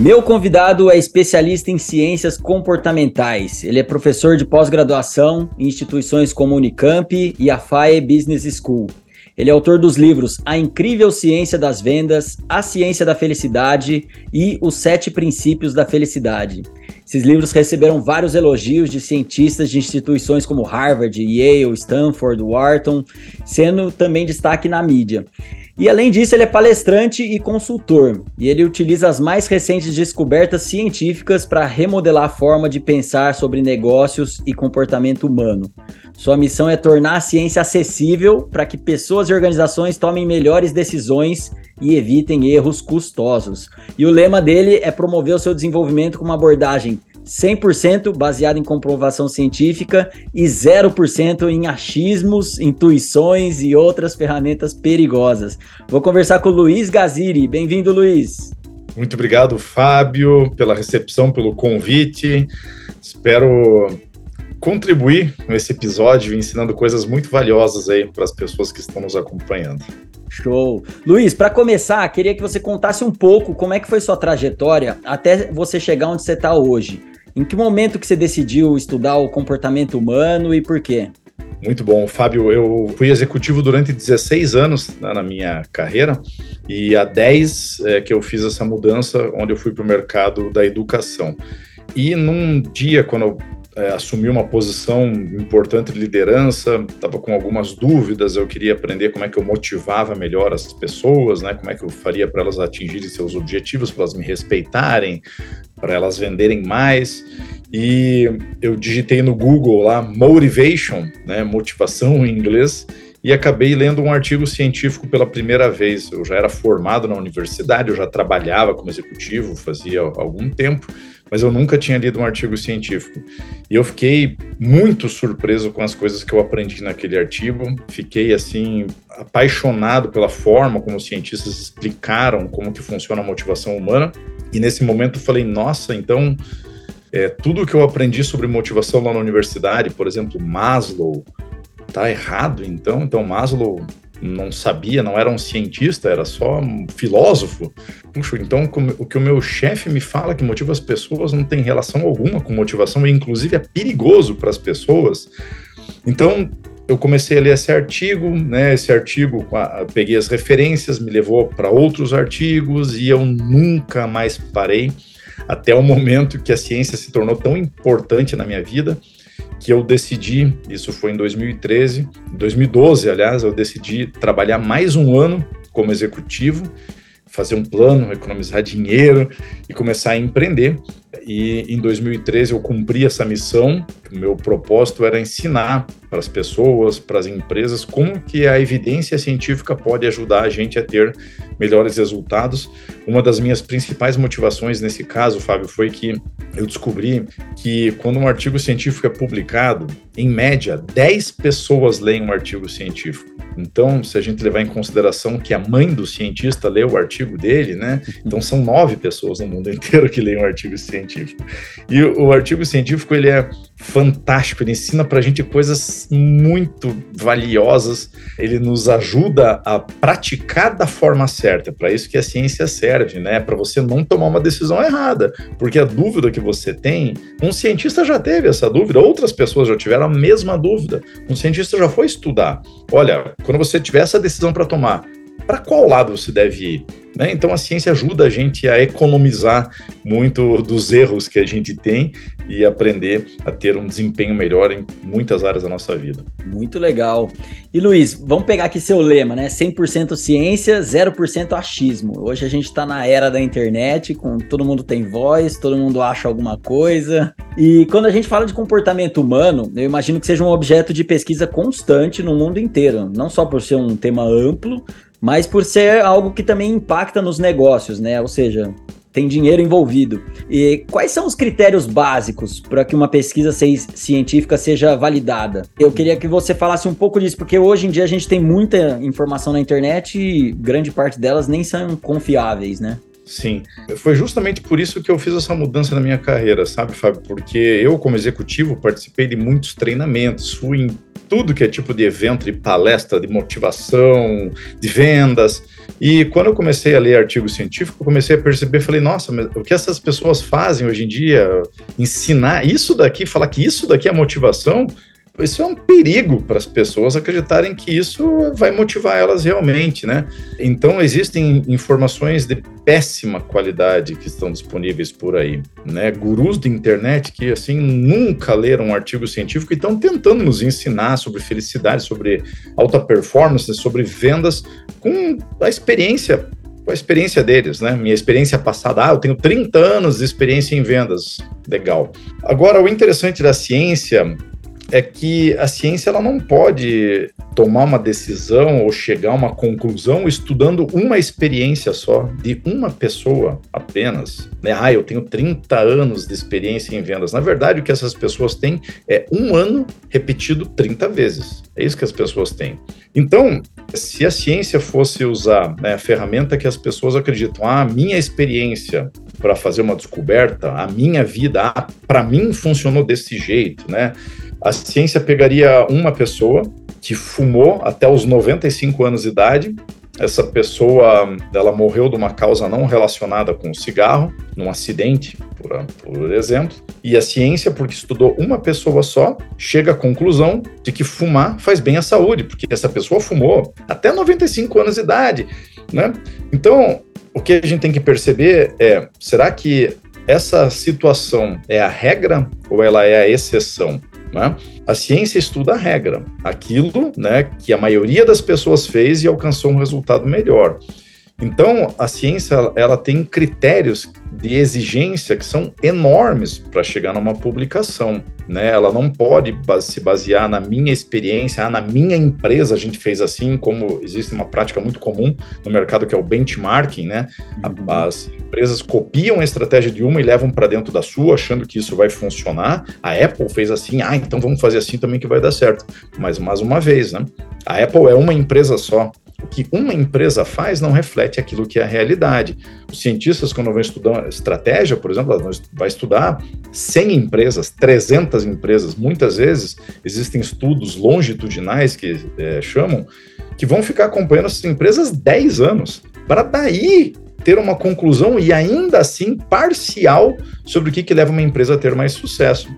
Meu convidado é especialista em ciências comportamentais. Ele é professor de pós-graduação em instituições como Unicamp e a FAE Business School. Ele é autor dos livros A Incrível Ciência das Vendas, A Ciência da Felicidade e Os Sete Princípios da Felicidade. Esses livros receberam vários elogios de cientistas de instituições como Harvard, Yale, Stanford, Wharton, sendo também destaque na mídia. E além disso, ele é palestrante e consultor, e ele utiliza as mais recentes descobertas científicas para remodelar a forma de pensar sobre negócios e comportamento humano. Sua missão é tornar a ciência acessível para que pessoas e organizações tomem melhores decisões e evitem erros custosos. E o lema dele é promover o seu desenvolvimento com uma abordagem 100% baseado em comprovação científica e 0% em achismos, intuições e outras ferramentas perigosas. Vou conversar com o Luiz Gaziri. Bem-vindo, Luiz. Muito obrigado, Fábio, pela recepção, pelo convite. Espero contribuir nesse episódio ensinando coisas muito valiosas aí para as pessoas que estão nos acompanhando. Show. Luiz, para começar, queria que você contasse um pouco como é que foi sua trajetória até você chegar onde você está hoje. Em que momento que você decidiu estudar o comportamento humano e por quê? Muito bom, Fábio. Eu fui executivo durante 16 anos né, na minha carreira e há 10 é, que eu fiz essa mudança, onde eu fui para o mercado da educação. E num dia, quando eu é, assumi uma posição importante de liderança, estava com algumas dúvidas, eu queria aprender como é que eu motivava melhor as pessoas, né, como é que eu faria para elas atingirem seus objetivos, para elas me respeitarem, para elas venderem mais. E eu digitei no Google lá motivation, né, motivação em inglês, e acabei lendo um artigo científico pela primeira vez. Eu já era formado na universidade, eu já trabalhava como executivo, fazia algum tempo, mas eu nunca tinha lido um artigo científico. E eu fiquei muito surpreso com as coisas que eu aprendi naquele artigo. Fiquei assim apaixonado pela forma como os cientistas explicaram como que funciona a motivação humana. E nesse momento eu falei, nossa, então é, tudo que eu aprendi sobre motivação lá na universidade, por exemplo, Maslow, tá errado então? Então Maslow não sabia, não era um cientista, era só um filósofo. Puxa, então o que o meu chefe me fala que motiva as pessoas não tem relação alguma com motivação e inclusive é perigoso para as pessoas. Então eu comecei a ler esse artigo, né? Esse artigo, peguei as referências, me levou para outros artigos e eu nunca mais parei até o momento que a ciência se tornou tão importante na minha vida que eu decidi, isso foi em 2013, 2012, aliás, eu decidi trabalhar mais um ano como executivo, fazer um plano, economizar dinheiro e começar a empreender. E em 2013 eu cumpri essa missão. O meu propósito era ensinar para as pessoas, para as empresas, como que a evidência científica pode ajudar a gente a ter melhores resultados. Uma das minhas principais motivações nesse caso, Fábio, foi que eu descobri que quando um artigo científico é publicado, em média, 10 pessoas leem um artigo científico. Então, se a gente levar em consideração que a mãe do cientista leu o artigo dele, né? Então são nove pessoas no mundo inteiro que leem um artigo científico. E o, o artigo científico ele é fantástico, ele ensina para a gente coisas muito valiosas, ele nos ajuda a praticar da forma certa. Para isso que a ciência serve, né? Para você não tomar uma decisão errada, porque a dúvida que você tem, um cientista já teve essa dúvida, outras pessoas já tiveram a mesma dúvida. Um cientista já foi estudar. Olha, quando você tiver essa decisão para tomar, para qual lado você deve ir? Né? Então a ciência ajuda a gente a economizar muito dos erros que a gente tem e aprender a ter um desempenho melhor em muitas áreas da nossa vida. Muito legal. E Luiz, vamos pegar aqui seu lema, né? 100% ciência, 0% achismo. Hoje a gente está na era da internet, com todo mundo tem voz, todo mundo acha alguma coisa. E quando a gente fala de comportamento humano, eu imagino que seja um objeto de pesquisa constante no mundo inteiro, não só por ser um tema amplo, mas por ser algo que também impacta nos negócios, né? Ou seja, tem dinheiro envolvido. E quais são os critérios básicos para que uma pesquisa científica seja validada? Eu queria que você falasse um pouco disso, porque hoje em dia a gente tem muita informação na internet e grande parte delas nem são confiáveis, né? Sim, foi justamente por isso que eu fiz essa mudança na minha carreira, sabe, Fábio? Porque eu, como executivo, participei de muitos treinamentos, fui em tudo que é tipo de evento, de palestra, de motivação, de vendas. E quando eu comecei a ler artigo científico, eu comecei a perceber, falei, nossa, mas o que essas pessoas fazem hoje em dia, ensinar isso daqui, falar que isso daqui é motivação, isso é um perigo para as pessoas acreditarem que isso vai motivar elas realmente, né? Então existem informações de péssima qualidade que estão disponíveis por aí, né? Gurus de internet que assim nunca leram um artigo científico e estão tentando nos ensinar sobre felicidade, sobre alta performance, sobre vendas com a experiência com a experiência deles, né? Minha experiência passada, ah, eu tenho 30 anos de experiência em vendas. Legal. Agora, o interessante da ciência é que a ciência ela não pode tomar uma decisão ou chegar a uma conclusão estudando uma experiência só de uma pessoa apenas. Né? Ah, eu tenho 30 anos de experiência em vendas. Na verdade, o que essas pessoas têm é um ano repetido 30 vezes. É isso que as pessoas têm. Então, se a ciência fosse usar né, a ferramenta que as pessoas acreditam, ah, a minha experiência para fazer uma descoberta, a minha vida, ah, para mim funcionou desse jeito, né? A ciência pegaria uma pessoa que fumou até os 95 anos de idade. Essa pessoa, ela morreu de uma causa não relacionada com o cigarro, num acidente, por, por exemplo. E a ciência, porque estudou uma pessoa só, chega à conclusão de que fumar faz bem à saúde, porque essa pessoa fumou até 95 anos de idade, né? Então, o que a gente tem que perceber é, será que essa situação é a regra ou ela é a exceção? Né? A ciência estuda a regra, aquilo né, que a maioria das pessoas fez e alcançou um resultado melhor. Então, a ciência ela tem critérios de exigência que são enormes para chegar numa publicação. Né? Ela não pode se basear na minha experiência, ah, na minha empresa a gente fez assim, como existe uma prática muito comum no mercado que é o benchmarking. Né? Uhum. As empresas copiam a estratégia de uma e levam para dentro da sua, achando que isso vai funcionar. A Apple fez assim, ah, então vamos fazer assim também que vai dar certo. Mas mais uma vez, né? a Apple é uma empresa só que uma empresa faz não reflete aquilo que é a realidade. Os cientistas, quando vão estudar estratégia, por exemplo, vai estudar 100 empresas, 300 empresas. Muitas vezes existem estudos longitudinais que é, chamam, que vão ficar acompanhando essas empresas 10 anos, para daí ter uma conclusão e ainda assim parcial sobre o que, que leva uma empresa a ter mais sucesso.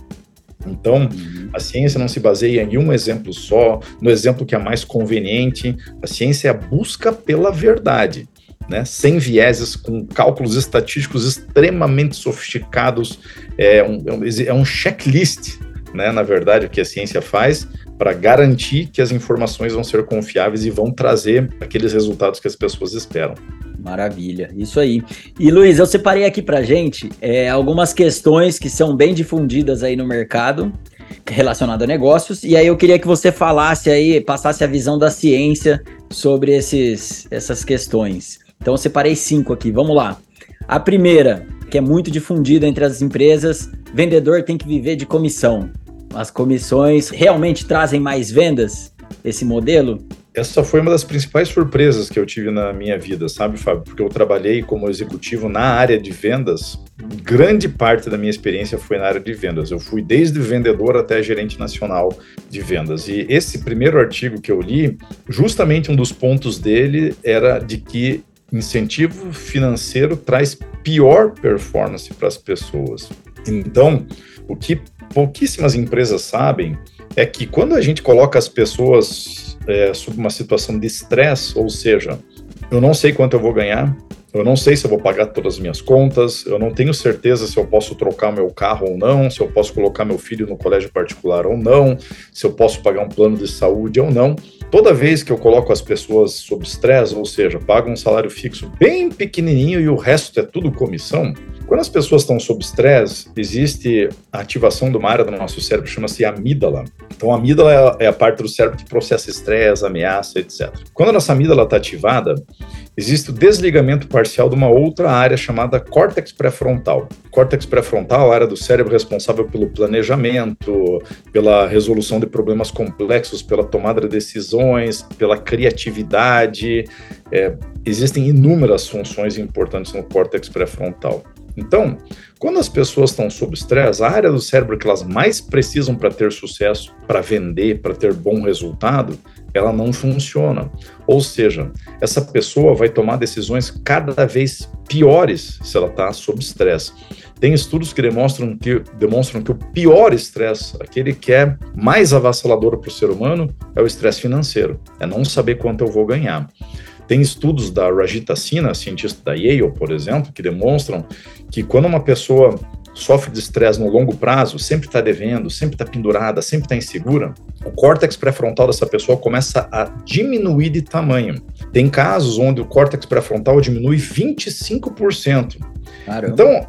Então, a ciência não se baseia em um exemplo só, no exemplo que é mais conveniente. A ciência é a busca pela verdade, né? sem vieses, com cálculos estatísticos extremamente sofisticados. É um, é um checklist, né? na verdade, o que a ciência faz para garantir que as informações vão ser confiáveis e vão trazer aqueles resultados que as pessoas esperam. Maravilha, isso aí. E Luiz, eu separei aqui para gente é, algumas questões que são bem difundidas aí no mercado relacionado a negócios. E aí eu queria que você falasse aí, passasse a visão da ciência sobre esses, essas questões. Então eu separei cinco aqui, vamos lá. A primeira, que é muito difundida entre as empresas, vendedor tem que viver de comissão. As comissões realmente trazem mais vendas? Esse modelo? Essa foi uma das principais surpresas que eu tive na minha vida, sabe, Fábio? Porque eu trabalhei como executivo na área de vendas. Grande parte da minha experiência foi na área de vendas. Eu fui desde vendedor até gerente nacional de vendas. E esse primeiro artigo que eu li, justamente um dos pontos dele era de que incentivo financeiro traz pior performance para as pessoas. Então, o que pouquíssimas empresas sabem é que quando a gente coloca as pessoas é, sob uma situação de estresse, ou seja, eu não sei quanto eu vou ganhar, eu não sei se eu vou pagar todas as minhas contas, eu não tenho certeza se eu posso trocar meu carro ou não, se eu posso colocar meu filho no colégio particular ou não, se eu posso pagar um plano de saúde ou não. Toda vez que eu coloco as pessoas sob estresse, ou seja, pago um salário fixo bem pequenininho e o resto é tudo comissão, Quando as pessoas estão sob estresse, existe a ativação de uma área do nosso cérebro que chama-se amígdala. Então, a amígdala é a parte do cérebro que processa estresse, ameaça, etc. Quando a nossa amígdala está ativada, existe o desligamento parcial de uma outra área chamada córtex pré-frontal. Córtex pré-frontal é a área do cérebro responsável pelo planejamento, pela resolução de problemas complexos, pela tomada de decisões, pela criatividade. É, existem inúmeras funções importantes no córtex pré-frontal. Então, quando as pessoas estão sob estresse, a área do cérebro que elas mais precisam para ter sucesso, para vender, para ter bom resultado, ela não funciona. Ou seja, essa pessoa vai tomar decisões cada vez piores se ela está sob estresse. Tem estudos que demonstram que, demonstram que o pior estresse, aquele que é mais avassalador para o ser humano, é o estresse financeiro. É não saber quanto eu vou ganhar. Tem estudos da Rajita Sinha, cientista da Yale, por exemplo, que demonstram que quando uma pessoa sofre de estresse no longo prazo, sempre está devendo, sempre está pendurada, sempre está insegura, o córtex pré-frontal dessa pessoa começa a diminuir de tamanho. Tem casos onde o córtex pré-frontal diminui 25%. Caramba. Então,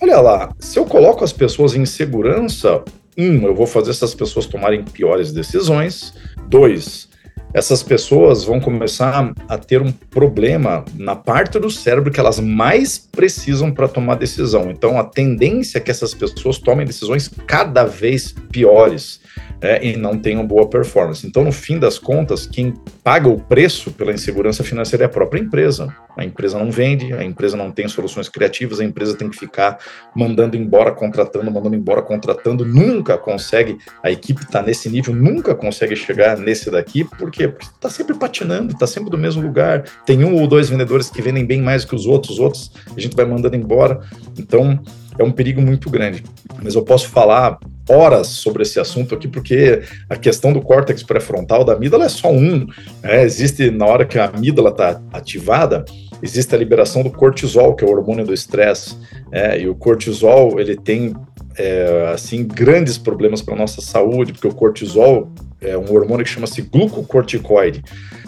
olha lá, se eu coloco as pessoas em segurança, um, eu vou fazer essas pessoas tomarem piores decisões. Dois, essas pessoas vão começar a ter um problema na parte do cérebro que elas mais precisam para tomar decisão. Então, a tendência é que essas pessoas tomem decisões cada vez piores é, e não tenham boa performance. Então, no fim das contas, quem paga o preço pela insegurança financeira é a própria empresa. A empresa não vende, a empresa não tem soluções criativas, a empresa tem que ficar mandando embora, contratando, mandando embora, contratando, nunca consegue, a equipe está nesse nível, nunca consegue chegar nesse daqui, por quê? Porque está sempre patinando, está sempre do mesmo lugar, tem um ou dois vendedores que vendem bem mais que os outros, os outros a gente vai mandando embora. Então, é um perigo muito grande. Mas eu posso falar horas sobre esse assunto aqui, porque a questão do córtex pré-frontal da amígdala é só um. Né? Existe, na hora que a amígdala está ativada, existe a liberação do cortisol, que é o hormônio do estresse. É, e o cortisol, ele tem, é, assim, grandes problemas para a nossa saúde, porque o cortisol é um hormônio que chama-se glucocorticoide.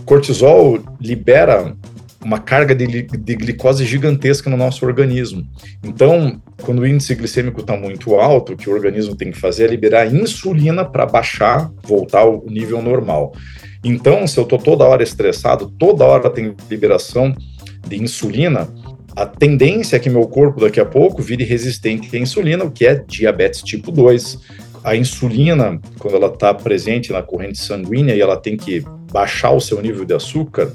Cortisol libera uma carga de, de, glicose gigantesca no nosso organismo. Então, quando o índice glicêmico está muito alto, o que o organismo tem que fazer é liberar insulina para baixar, voltar ao nível normal. Então, se eu estou toda hora estressado, toda hora tem liberação de insulina, a tendência é que meu corpo daqui a pouco vire resistente à insulina, o que é diabetes tipo 2. A insulina, quando ela está presente na corrente sanguínea e ela tem que baixar o seu nível de açúcar,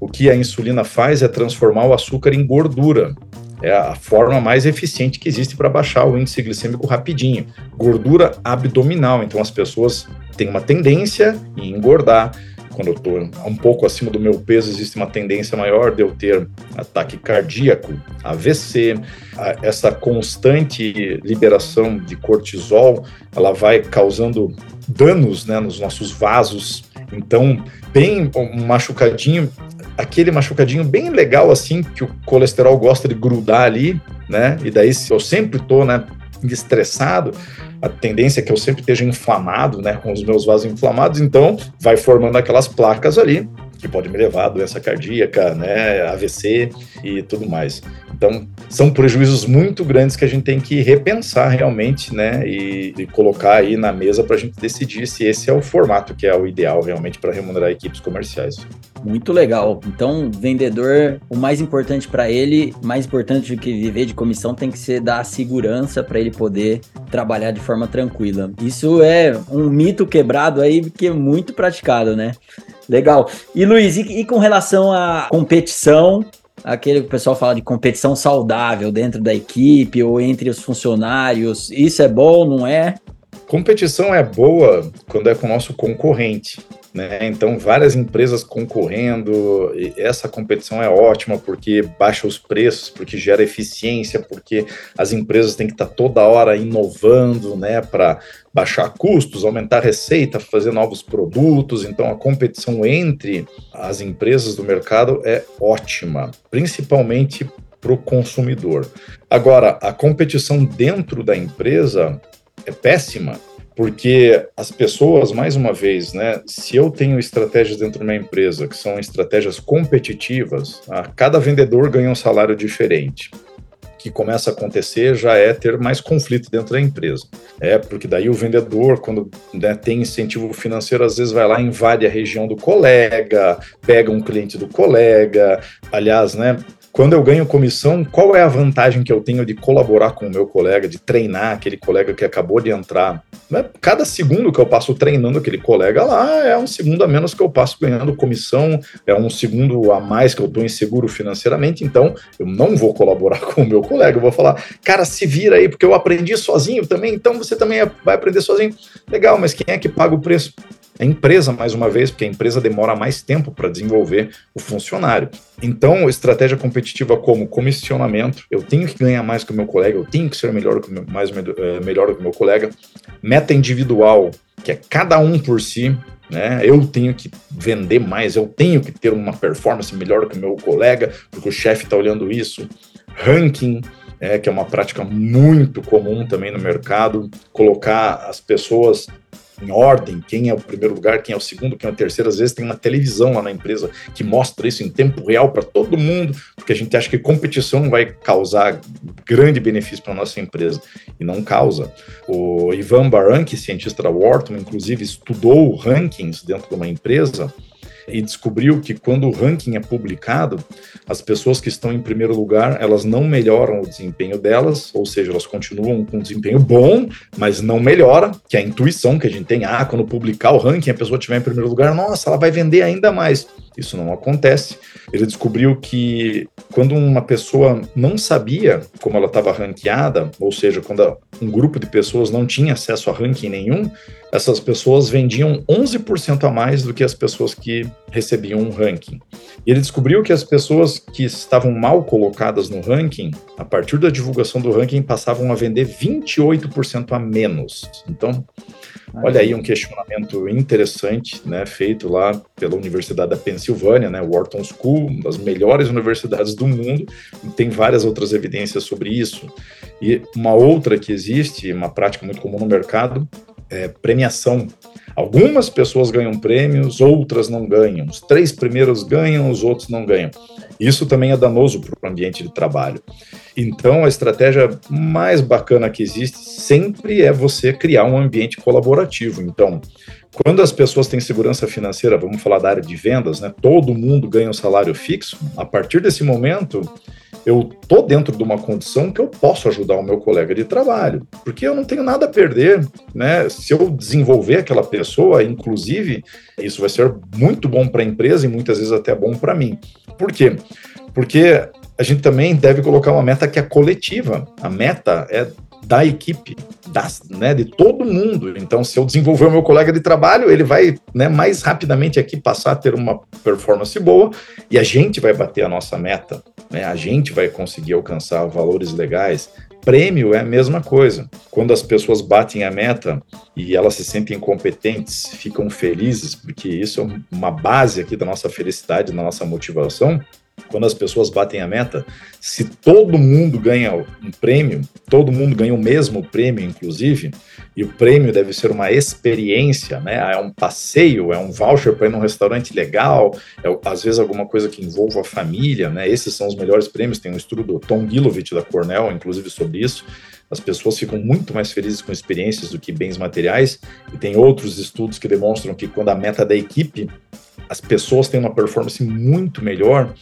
o que a insulina faz é transformar o açúcar em gordura. É a forma mais eficiente que existe para baixar o índice glicêmico rapidinho. Gordura abdominal. Então as pessoas têm uma tendência em engordar. Quando eu estou um pouco acima do meu peso, existe uma tendência maior de eu ter ataque cardíaco, AVC. Essa constante liberação de cortisol, ela vai causando danos né, nos nossos vasos. Então, bem um machucadinho, aquele machucadinho bem legal assim, que o colesterol gosta de grudar ali, né? E daí, se eu sempre tô, né, estressado, a tendência é que eu sempre esteja inflamado, né, com os meus vasos inflamados, então vai formando aquelas placas ali que pode me levar a doença cardíaca, né, AVC e tudo mais. Então, são prejuízos muito grandes que a gente tem que repensar realmente, né, e, e colocar aí na mesa para a gente decidir se esse é o formato que é o ideal realmente para remunerar equipes comerciais. Muito legal. Então, vendedor, o mais importante para ele, mais importante do que viver de comissão, tem que ser dar segurança para ele poder trabalhar de forma tranquila. Isso é um mito quebrado aí que é muito praticado, né? Legal. E Luiz, e, e com relação à competição, aquele que o pessoal fala de competição saudável dentro da equipe ou entre os funcionários, isso é bom, não é? Competição é boa quando é com o nosso concorrente. Né? Então, várias empresas concorrendo, essa competição é ótima porque baixa os preços, porque gera eficiência, porque as empresas têm que estar toda hora inovando né, para baixar custos, aumentar receita, fazer novos produtos. Então, a competição entre as empresas do mercado é ótima, principalmente para o consumidor. Agora, a competição dentro da empresa é péssima porque as pessoas, mais uma vez, né, se eu tenho estratégias dentro de uma empresa que são estratégias competitivas, a cada vendedor ganha um salário diferente. que começa a acontecer já é ter mais conflito dentro da empresa. É, porque daí o vendedor, quando né, tem incentivo financeiro, às vezes vai lá, invade a região do colega, pega um cliente do colega. Aliás, né, quando eu ganho comissão, qual é a vantagem que eu tenho de colaborar com o meu colega, de treinar aquele colega que acabou de entrar? Né? Cada segundo que eu passo treinando aquele colega lá é um segundo a menos que eu passo ganhando comissão, é um segundo a mais que eu estou inseguro financeiramente, então eu não vou colaborar com o meu colega, eu vou falar, cara, se vira aí, porque eu aprendi sozinho também, então você também vai aprender sozinho. Legal, mas quem é que paga o preço? A empresa, mais uma vez, porque a empresa demora mais tempo para desenvolver o funcionário. Então, estratégia competitiva como comissionamento, eu tenho que ganhar mais que o meu colega, eu tenho que ser melhor que mais eh, melhor que o meu colega. Meta individual, que é cada um por si, né? Eu tenho que vender mais, eu tenho que ter uma performance melhor que o meu colega, porque o chefe está olhando isso. Ranking, é, que é uma prática muito comum também no mercado, colocar as pessoas em ordem, quem é o primeiro lugar, quem é o segundo, quem é o terceiro. Às vezes tem uma televisão lá na empresa que mostra isso em tempo real para todo mundo, porque a gente acha que competição vai causar grande benefício para nossa empresa e não causa. O Ivan Baranki, cientista da Wharton, inclusive estudou rankings dentro de uma empresa e descobriu que quando o ranking é publicado, as pessoas que estão em primeiro lugar, elas não melhoram o desempenho delas, ou seja, elas continuam com um desempenho bom, mas não melhora, que é a intuição que a gente tem, ah, quando publicar o ranking, a pessoa estiver em primeiro lugar, nossa, ela vai vender ainda mais. Isso não acontece. Ele descobriu que quando uma pessoa não sabia como ela estava ranqueada, ou seja, quando um grupo de pessoas não tinha acesso a ranking nenhum, essas pessoas vendiam 11% a mais do que as pessoas que recebiam um ranking. E ele descobriu que as pessoas que estavam mal colocadas no ranking, a partir da divulgação do ranking, passavam a vender 28% a menos. Então, Olha aí um questionamento interessante, né, feito lá pela Universidade da Pensilvânia, né, Wharton School, uma das melhores universidades do mundo, tem várias outras evidências sobre isso. E uma outra que existe, uma prática muito comum no mercado, é premiação. Algumas pessoas ganham prêmios, outras não ganham. Os três primeiros ganham, os outros não ganham. Isso também é danoso para o ambiente de trabalho. Então, a estratégia mais bacana que existe sempre é você criar um ambiente colaborativo. Então, quando as pessoas têm segurança financeira, vamos falar da área de vendas, né? Todo mundo ganha um salário fixo. A partir desse momento, eu tô dentro de uma condição que eu posso ajudar o meu colega de trabalho, porque eu não tenho nada a perder, né? Se eu desenvolver aquela pessoa, inclusive, isso vai ser muito bom para a empresa e muitas vezes até bom para mim. Por quê? Porque a gente também deve colocar uma meta que é coletiva. A meta é da equipe, das, né, de todo mundo. Então, se eu desenvolver o meu colega de trabalho, ele vai né, mais rapidamente aqui passar a ter uma performance boa e a gente vai bater a nossa meta, né, a gente vai conseguir alcançar valores legais. Prêmio é a mesma coisa. Quando as pessoas batem a meta e elas se sentem competentes, ficam felizes, porque isso é uma base aqui da nossa felicidade, da nossa motivação, quando as pessoas batem a meta, se todo mundo ganha um prêmio, todo mundo ganha o mesmo prêmio, inclusive, e o prêmio deve ser uma experiência, né? É um passeio, é um voucher para ir num restaurante legal, é, às vezes alguma coisa que envolva a família, né? Esses são os melhores prêmios. Tem um estudo do Tom Gilovich da Cornell, inclusive, sobre isso. As pessoas ficam muito mais felizes com experiências do que bens materiais, e tem outros estudos que demonstram que quando a meta da equipe, as pessoas têm uma performance muito melhor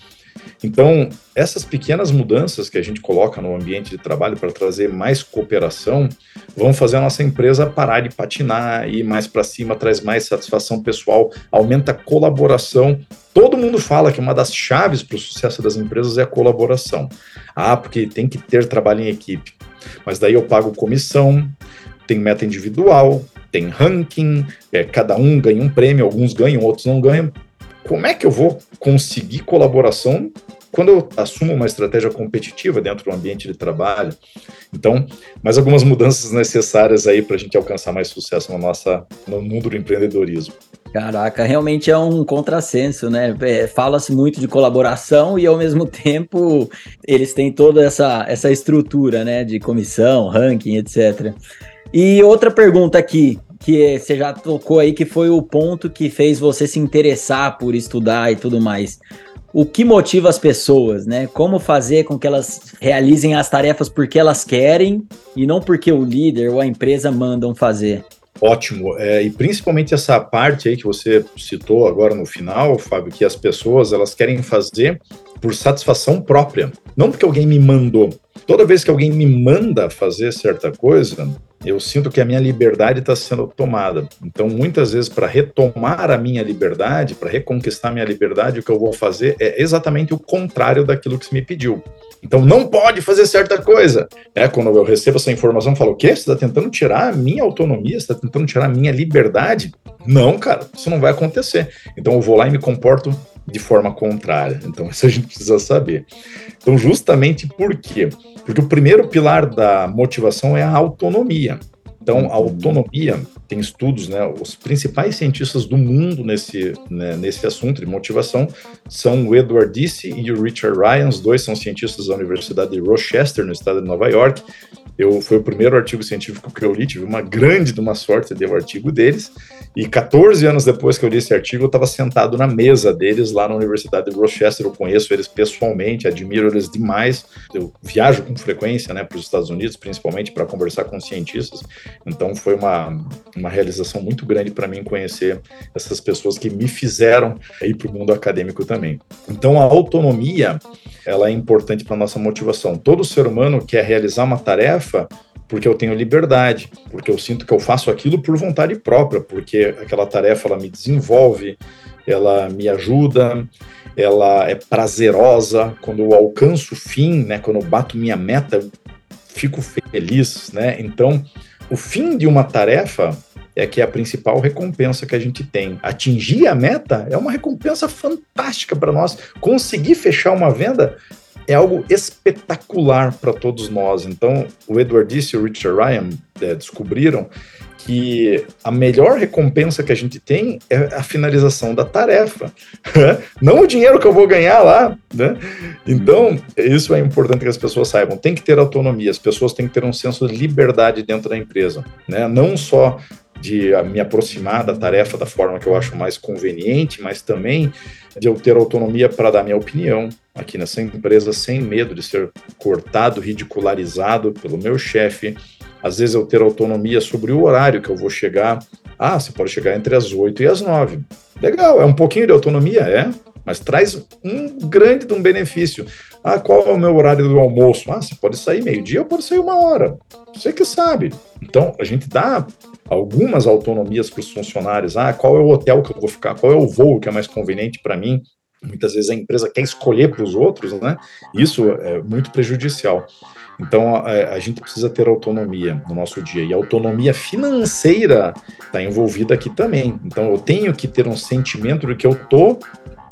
então, essas pequenas mudanças que a gente coloca no ambiente de trabalho para trazer mais cooperação vão fazer a nossa empresa parar de patinar ir mais para cima, traz mais satisfação pessoal, aumenta a colaboração. Todo mundo fala que uma das chaves para o sucesso das empresas é a colaboração. Ah, porque tem que ter trabalho em equipe. Mas daí eu pago comissão, tem meta individual, tem ranking, é, cada um ganha um prêmio, alguns ganham, outros não ganham como é que eu vou conseguir colaboração quando eu assumo uma estratégia competitiva dentro do ambiente de trabalho? Então, mais algumas mudanças necessárias aí para a gente alcançar mais sucesso no, nossa, no mundo do empreendedorismo. Caraca, realmente é um contrassenso, né? É, Fala-se muito de colaboração e ao mesmo tempo eles têm toda essa, essa estrutura, né? De comissão, ranking, etc. E outra pergunta aqui, que você já tocou aí, que foi o ponto que fez você se interessar por estudar e tudo mais. o que motiva as pessoas, né? Como fazer com que elas realizem as tarefas porque elas querem e não porque o líder ou a empresa mandam fazer. Ótimo, é, e principalmente essa parte aí que você citou agora no final, Fábio, que as pessoas elas querem fazer por satisfação própria, não porque alguém me mandou. Toda vez que alguém me manda fazer certa coisa, eu sinto que a minha liberdade está sendo tomada. Então, muitas vezes, para retomar a minha liberdade, para reconquistar a minha liberdade, o que eu vou fazer é exatamente o contrário daquilo que se me pediu. Então, não pode fazer certa coisa. É quando eu recebo essa informação, eu falo: o quê? Você está tentando tirar a minha autonomia? Você está tentando tirar a minha liberdade? Não, cara, isso não vai acontecer. Então, eu vou lá e me comporto de forma contrária. Então, isso a gente precisa saber. Então, justamente por quê? Porque o primeiro pilar da motivação é a autonomia. Então, a autonomia, tem estudos, né? Os principais cientistas do mundo nesse, né, nesse assunto de motivação são o Edward Disse e o Richard Ryan. Os dois são cientistas da Universidade de Rochester, no estado de Nova York. Eu, foi o primeiro artigo científico que eu li, tive uma grande de uma sorte de o artigo deles. E 14 anos depois que eu li esse artigo, eu estava sentado na mesa deles lá na Universidade de Rochester. Eu conheço eles pessoalmente, admiro eles demais. Eu viajo com frequência né, para os Estados Unidos, principalmente para conversar com cientistas. Então foi uma, uma realização muito grande para mim conhecer essas pessoas que me fizeram ir para o mundo acadêmico também. Então a autonomia ela é importante para nossa motivação. Todo ser humano quer realizar uma tarefa porque eu tenho liberdade, porque eu sinto que eu faço aquilo por vontade própria, porque aquela tarefa ela me desenvolve, ela me ajuda, ela é prazerosa. Quando eu alcanço o fim, né, quando eu bato minha meta, eu fico feliz, né? Então, o fim de uma tarefa é que é a principal recompensa que a gente tem. Atingir a meta é uma recompensa fantástica para nós. Conseguir fechar uma venda é algo espetacular para todos nós. Então, o Edward Disse e o Richard Ryan é, descobriram que a melhor recompensa que a gente tem é a finalização da tarefa, não o dinheiro que eu vou ganhar lá. Né? Então, isso é importante que as pessoas saibam. Tem que ter autonomia, as pessoas têm que ter um senso de liberdade dentro da empresa, né? não só de me aproximar da tarefa da forma que eu acho mais conveniente, mas também de eu ter autonomia para dar minha opinião aqui nessa empresa sem medo de ser cortado, ridicularizado pelo meu chefe. Às vezes eu ter autonomia sobre o horário que eu vou chegar. Ah, você pode chegar entre as 8 e as 9. Legal, é um pouquinho de autonomia, é, mas traz um grande de um benefício. Ah, qual é o meu horário do almoço? Ah, você pode sair meio-dia ou pode sair uma hora. Você que sabe. Então, a gente dá algumas autonomias para os funcionários. Ah, qual é o hotel que eu vou ficar? Qual é o voo que é mais conveniente para mim? Muitas vezes a empresa quer escolher para os outros, né? Isso é muito prejudicial. Então a, a, gente precisa ter autonomia no nosso dia e a autonomia financeira está envolvida aqui também. Então eu tenho que ter um sentimento de que eu estou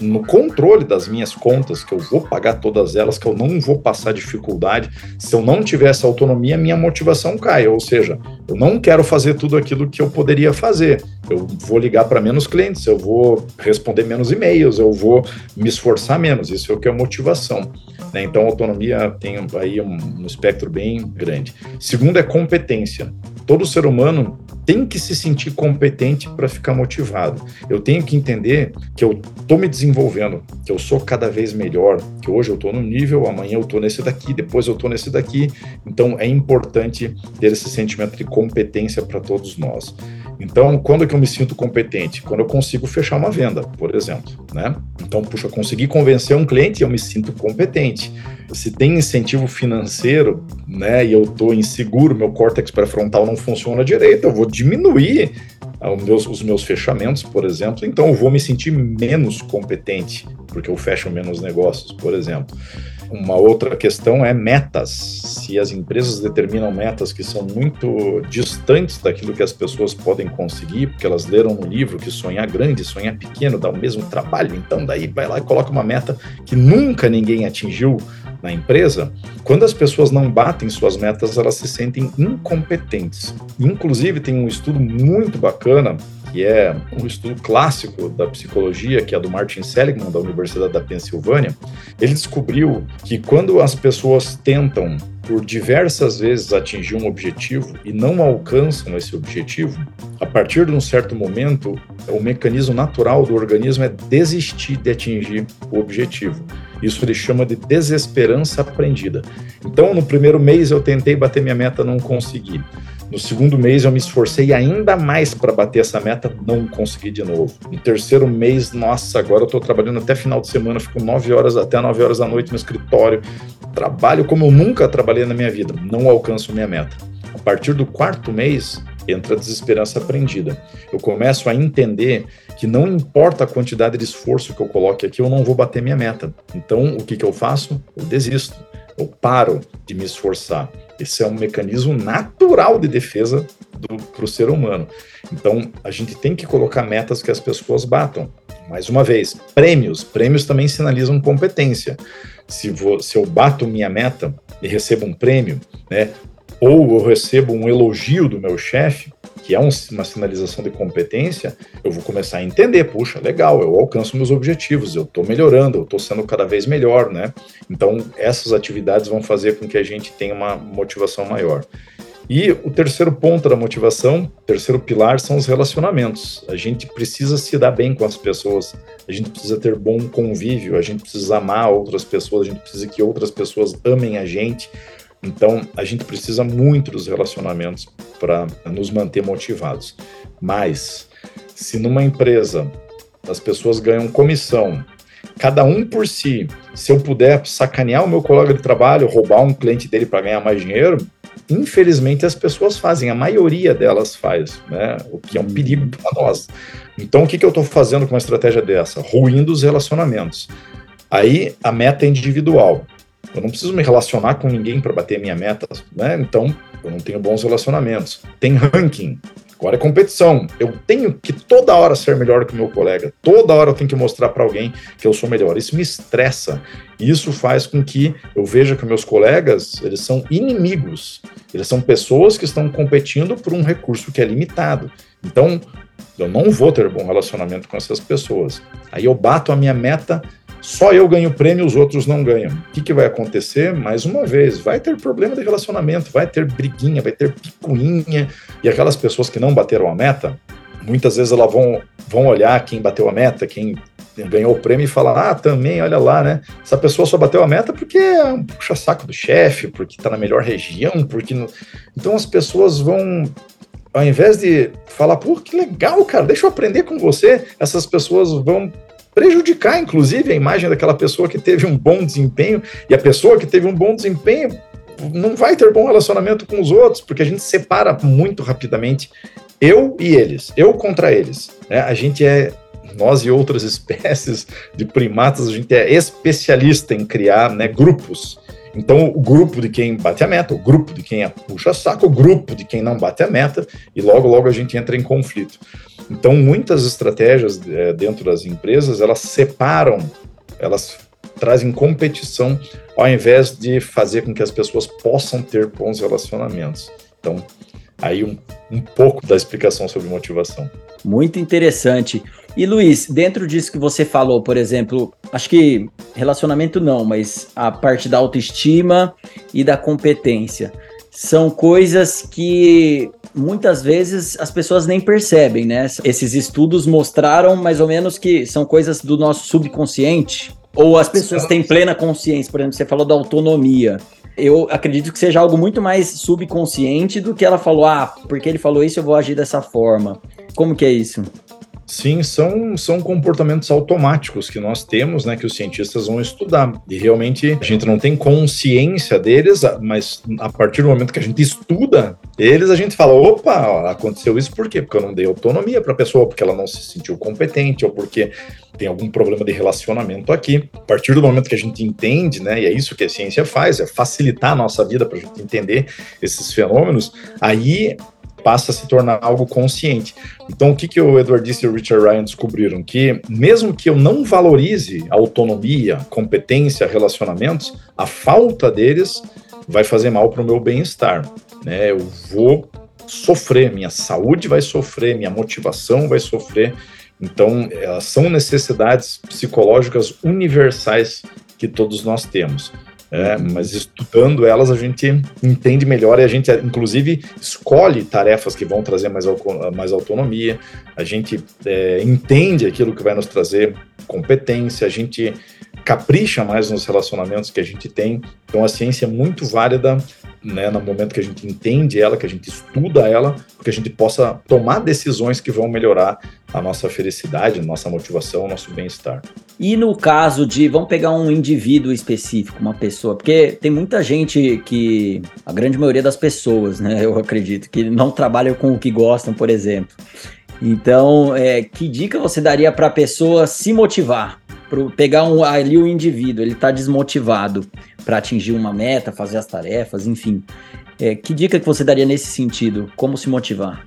no controle das minhas contas, que eu vou pagar todas elas, que eu não vou passar dificuldade. Se eu não tiver essa autonomia, minha motivação cai. Ou seja, eu não quero fazer tudo aquilo que eu poderia fazer. Eu vou ligar para menos clientes, eu vou responder menos e-mails, eu vou me esforçar menos. Isso é o que é motivação. Né? Então, autonomia tem aí um, um espectro bem grande. Segundo é competência. Todo ser humano tem que se sentir competente para ficar motivado. Eu tenho que entender que eu estou me desenvolvendo, que eu sou cada vez melhor, que hoje eu estou no nível, amanhã eu estou nesse daqui, depois eu estou nesse daqui. Então é importante ter esse sentimento de competência para todos nós. Então, quando é que eu me sinto competente? Quando eu consigo fechar uma venda, por exemplo, né? Então, puxa, eu consegui convencer um cliente eu me sinto competente. Se tem incentivo financeiro, né, e eu estou inseguro, meu córtex pré-frontal não funciona direito, eu vou diminuir ah, os meus fechamentos, por exemplo, então eu vou me sentir menos competente, porque eu fecho menos negócios, por exemplo. Uma outra questão é metas. Se as empresas determinam metas que são muito distantes daquilo que as pessoas podem conseguir, porque elas leram no livro que sonhar grande, sonhar pequeno dá o mesmo trabalho, então daí vai lá e coloca uma meta que nunca ninguém atingiu na empresa, quando as pessoas não batem suas metas, elas se sentem incompetentes. Inclusive, tem um estudo muito bacana que é um estudo clássico da psicologia, que é do Martin Seligman, da Universidade da Pensilvânia, ele descobriu que quando as pessoas tentam por diversas vezes atingir um objetivo e não alcançam esse objetivo, a partir de um certo momento, o mecanismo natural do organismo é desistir de atingir o objetivo. Isso ele chama de desesperança aprendida. Então, no primeiro mês eu tentei bater minha meta, não consegui. No segundo mês eu me esforcei ainda mais para bater essa meta, não consegui de novo. No terceiro mês, nossa, agora eu estou trabalhando até final de semana, fico nove horas até nove horas da noite no escritório, trabalho como eu nunca trabalhei na minha vida, não alcanço minha meta. A partir do quarto mês, entra a desesperança aprendida. Eu começo a entender que não importa a quantidade de esforço que eu coloque aqui, eu não vou bater minha meta. Então, o que, que eu faço? Eu desisto. Eu paro de me esforçar. Esse é um mecanismo natural de defesa para o ser humano. Então, a gente tem que colocar metas que as pessoas batam. Mais uma vez, prêmios. Prêmios também sinalizam competência. Se, vou, se eu bato minha meta e recebo um prêmio, né, ou eu recebo um elogio do meu chefe, que é um, uma sinalização de competência, eu vou começar a entender, puxa, legal, eu alcanço meus objetivos, eu estou melhorando, eu estou sendo cada vez melhor, né? Então, essas atividades vão fazer com que a gente tenha uma motivação maior. E o terceiro ponto da motivação, terceiro pilar, são os relacionamentos. A gente precisa se dar bem com as pessoas, a gente precisa ter bom convívio, a gente precisa amar outras pessoas, a gente precisa que outras pessoas amem a gente, então, a gente precisa muito dos relacionamentos para nos manter motivados. Mas, se numa empresa as pessoas ganham comissão, cada um por si, se eu puder sacanear o meu colega de trabalho, roubar um cliente dele para ganhar mais dinheiro, infelizmente as pessoas fazem, a maioria delas faz, né? O que é um perigo para nós. Então, o que, que eu estou fazendo com uma estratégia dessa? Ruindo os relacionamentos. Aí a meta é individual. Eu não preciso me relacionar com ninguém para bater minha meta, né? Então, eu não tenho bons relacionamentos. Tem ranking. Agora é competição. Eu tenho que toda hora ser melhor que o meu colega. Toda hora eu tenho que mostrar para alguém que eu sou melhor. Isso me estressa. Isso faz com que eu veja que meus colegas, eles são inimigos. Eles são pessoas que estão competindo por um recurso que é limitado. Então, eu não vou ter bom relacionamento com essas pessoas. Aí eu bato a minha meta só eu ganho prêmio, os outros não ganham. O que, que vai acontecer? Mais uma vez, vai ter problema de relacionamento, vai ter briguinha, vai ter picuinha. E aquelas pessoas que não bateram a meta, muitas vezes elas vão, vão olhar quem bateu a meta, quem ganhou o prêmio e falar: ah, também, olha lá, né? Essa pessoa só bateu a meta porque é um puxa-saco do chefe, porque está na melhor região, porque. Não... Então as pessoas vão. Ao invés de falar, pô, que legal, cara, deixa eu aprender com você, essas pessoas vão prejudicar, inclusive, a imagem daquela pessoa que teve um bom desempenho, e a pessoa que teve um bom desempenho não vai ter bom relacionamento com os outros, porque a gente separa muito rapidamente eu e eles, eu contra eles. Né? A gente é, nós e outras espécies de primatas, a gente é especialista em criar né, grupos. Então, o grupo de quem bate a meta, o grupo de quem puxa saco, o grupo de quem não bate a meta, e logo, logo a gente entra em conflito. Então, muitas estratégias é, dentro das empresas, elas separam, elas trazem competição ao invés de fazer com que as pessoas possam ter bons relacionamentos. Então, aí um, um pouco da explicação sobre motivação. Muito interessante. E Luiz, dentro disso que você falou, por exemplo, acho que relacionamento não, mas a parte da autoestima e da competência são coisas que muitas vezes as pessoas nem percebem, né? Esses estudos mostraram mais ou menos que são coisas do nosso subconsciente, ou as pessoas têm plena consciência, por exemplo, você falou da autonomia. Eu acredito que seja algo muito mais subconsciente do que ela falou, ah, porque ele falou isso, eu vou agir dessa forma. Como que é isso? Sim, são, são comportamentos automáticos que nós temos, né, que os cientistas vão estudar. E realmente a gente não tem consciência deles, mas a partir do momento que a gente estuda eles, a gente fala: opa, aconteceu isso por quê? Porque eu não dei autonomia para a pessoa, porque ela não se sentiu competente, ou porque tem algum problema de relacionamento aqui. A partir do momento que a gente entende, né, e é isso que a ciência faz, é facilitar a nossa vida para a gente entender esses fenômenos, aí passa a se tornar algo consciente. Então, o que, que o Edward Disse e o Richard Ryan descobriram? Que mesmo que eu não valorize autonomia, competência, relacionamentos, a falta deles vai fazer mal para o meu bem-estar. Né? Eu vou sofrer, minha saúde vai sofrer, minha motivação vai sofrer. Então, elas são necessidades psicológicas universais que todos nós temos. É, mas estudando elas a gente entende melhor e a gente, inclusive, escolhe tarefas que vão trazer mais, mais autonomia, a gente é, entende aquilo que vai nos trazer competência, a gente capricha mais nos relacionamentos que a gente tem. Então a ciência é muito válida né, no momento que a gente entende ela, que a gente estuda ela, que a gente possa tomar decisões que vão melhorar a nossa felicidade, a nossa motivação, o nosso bem-estar. E no caso de, vamos pegar um indivíduo específico, uma pessoa, porque tem muita gente que, a grande maioria das pessoas, né, eu acredito, que não trabalham com o que gostam, por exemplo. Então, é, que dica você daria para a pessoa se motivar? Pro, pegar um, ali o indivíduo, ele está desmotivado para atingir uma meta, fazer as tarefas, enfim. É, que dica que você daria nesse sentido? Como se motivar?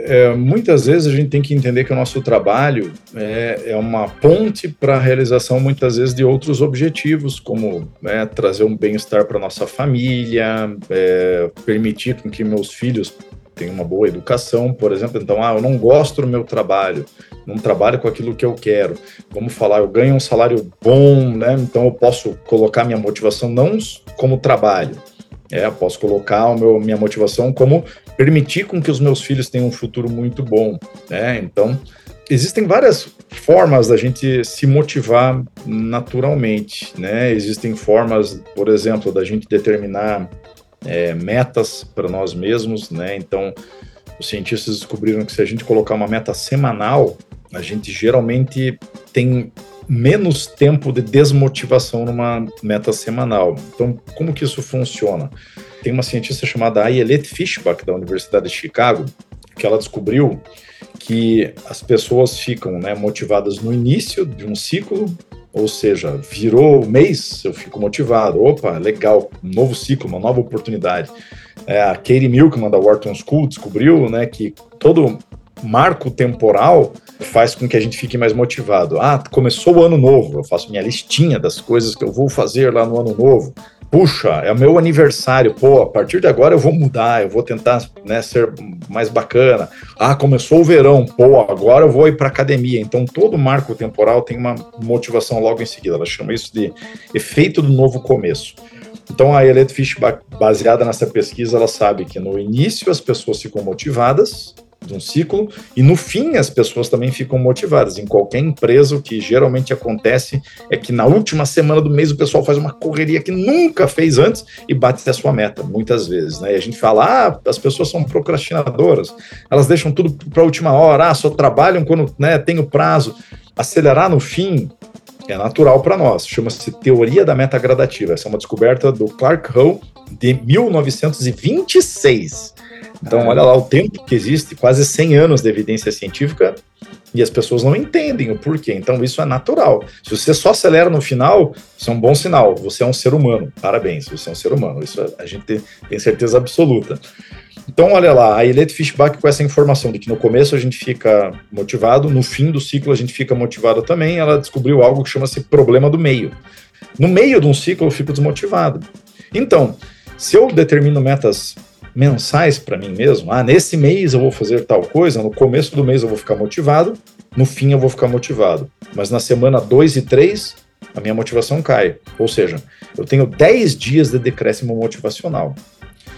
É, muitas vezes a gente tem que entender que o nosso trabalho é, é uma ponte para a realização, muitas vezes, de outros objetivos, como né, trazer um bem-estar para nossa família, é, permitir com que meus filhos tenham uma boa educação, por exemplo. Então, ah, eu não gosto do meu trabalho, não trabalho com aquilo que eu quero. Vamos falar, eu ganho um salário bom, né? Então eu posso colocar minha motivação não como trabalho, é, eu posso colocar meu, minha motivação como permitir com que os meus filhos tenham um futuro muito bom, né? Então, existem várias formas da gente se motivar naturalmente, né? Existem formas, por exemplo, da gente determinar é, metas para nós mesmos, né? Então, os cientistas descobriram que se a gente colocar uma meta semanal, a gente geralmente tem menos tempo de desmotivação numa meta semanal. Então, como que isso funciona? Tem uma cientista chamada Ayelet Fishbach, da Universidade de Chicago, que ela descobriu que as pessoas ficam né, motivadas no início de um ciclo, ou seja, virou mês, eu fico motivado. Opa, legal, um novo ciclo, uma nova oportunidade. É, a Katie Milkman, da Wharton School, descobriu né, que todo marco temporal faz com que a gente fique mais motivado. Ah, começou o ano novo, eu faço minha listinha das coisas que eu vou fazer lá no ano novo. Puxa, é o meu aniversário, pô, a partir de agora eu vou mudar, eu vou tentar né, ser mais bacana. Ah, começou o verão, pô, agora eu vou ir para academia. Então todo marco temporal tem uma motivação logo em seguida. Ela chama isso de efeito do novo começo. Então a Elliot Fishbach, baseada nessa pesquisa, ela sabe que no início as pessoas ficam motivadas, de um ciclo, e no fim as pessoas também ficam motivadas. Em qualquer empresa, o que geralmente acontece é que na última semana do mês o pessoal faz uma correria que nunca fez antes e bate a sua meta, muitas vezes. Né? E a gente fala, ah, as pessoas são procrastinadoras, elas deixam tudo para a última hora, ah, só trabalham quando né, tem o prazo. Acelerar no fim é natural para nós, chama-se teoria da meta gradativa. Essa é uma descoberta do Clark Hull de 1926. Então, olha lá o tempo que existe, quase 100 anos de evidência científica, e as pessoas não entendem o porquê. Então, isso é natural. Se você só acelera no final, isso é um bom sinal. Você é um ser humano. Parabéns, você é um ser humano. Isso a gente tem certeza absoluta. Então, olha lá, a Elite Fishback com essa informação de que no começo a gente fica motivado, no fim do ciclo a gente fica motivado também, ela descobriu algo que chama-se problema do meio. No meio de um ciclo eu fico desmotivado. Então, se eu determino metas mensais para mim mesmo. Ah, nesse mês eu vou fazer tal coisa, no começo do mês eu vou ficar motivado, no fim eu vou ficar motivado. Mas na semana 2 e 3, a minha motivação cai. Ou seja, eu tenho 10 dias de decréscimo motivacional.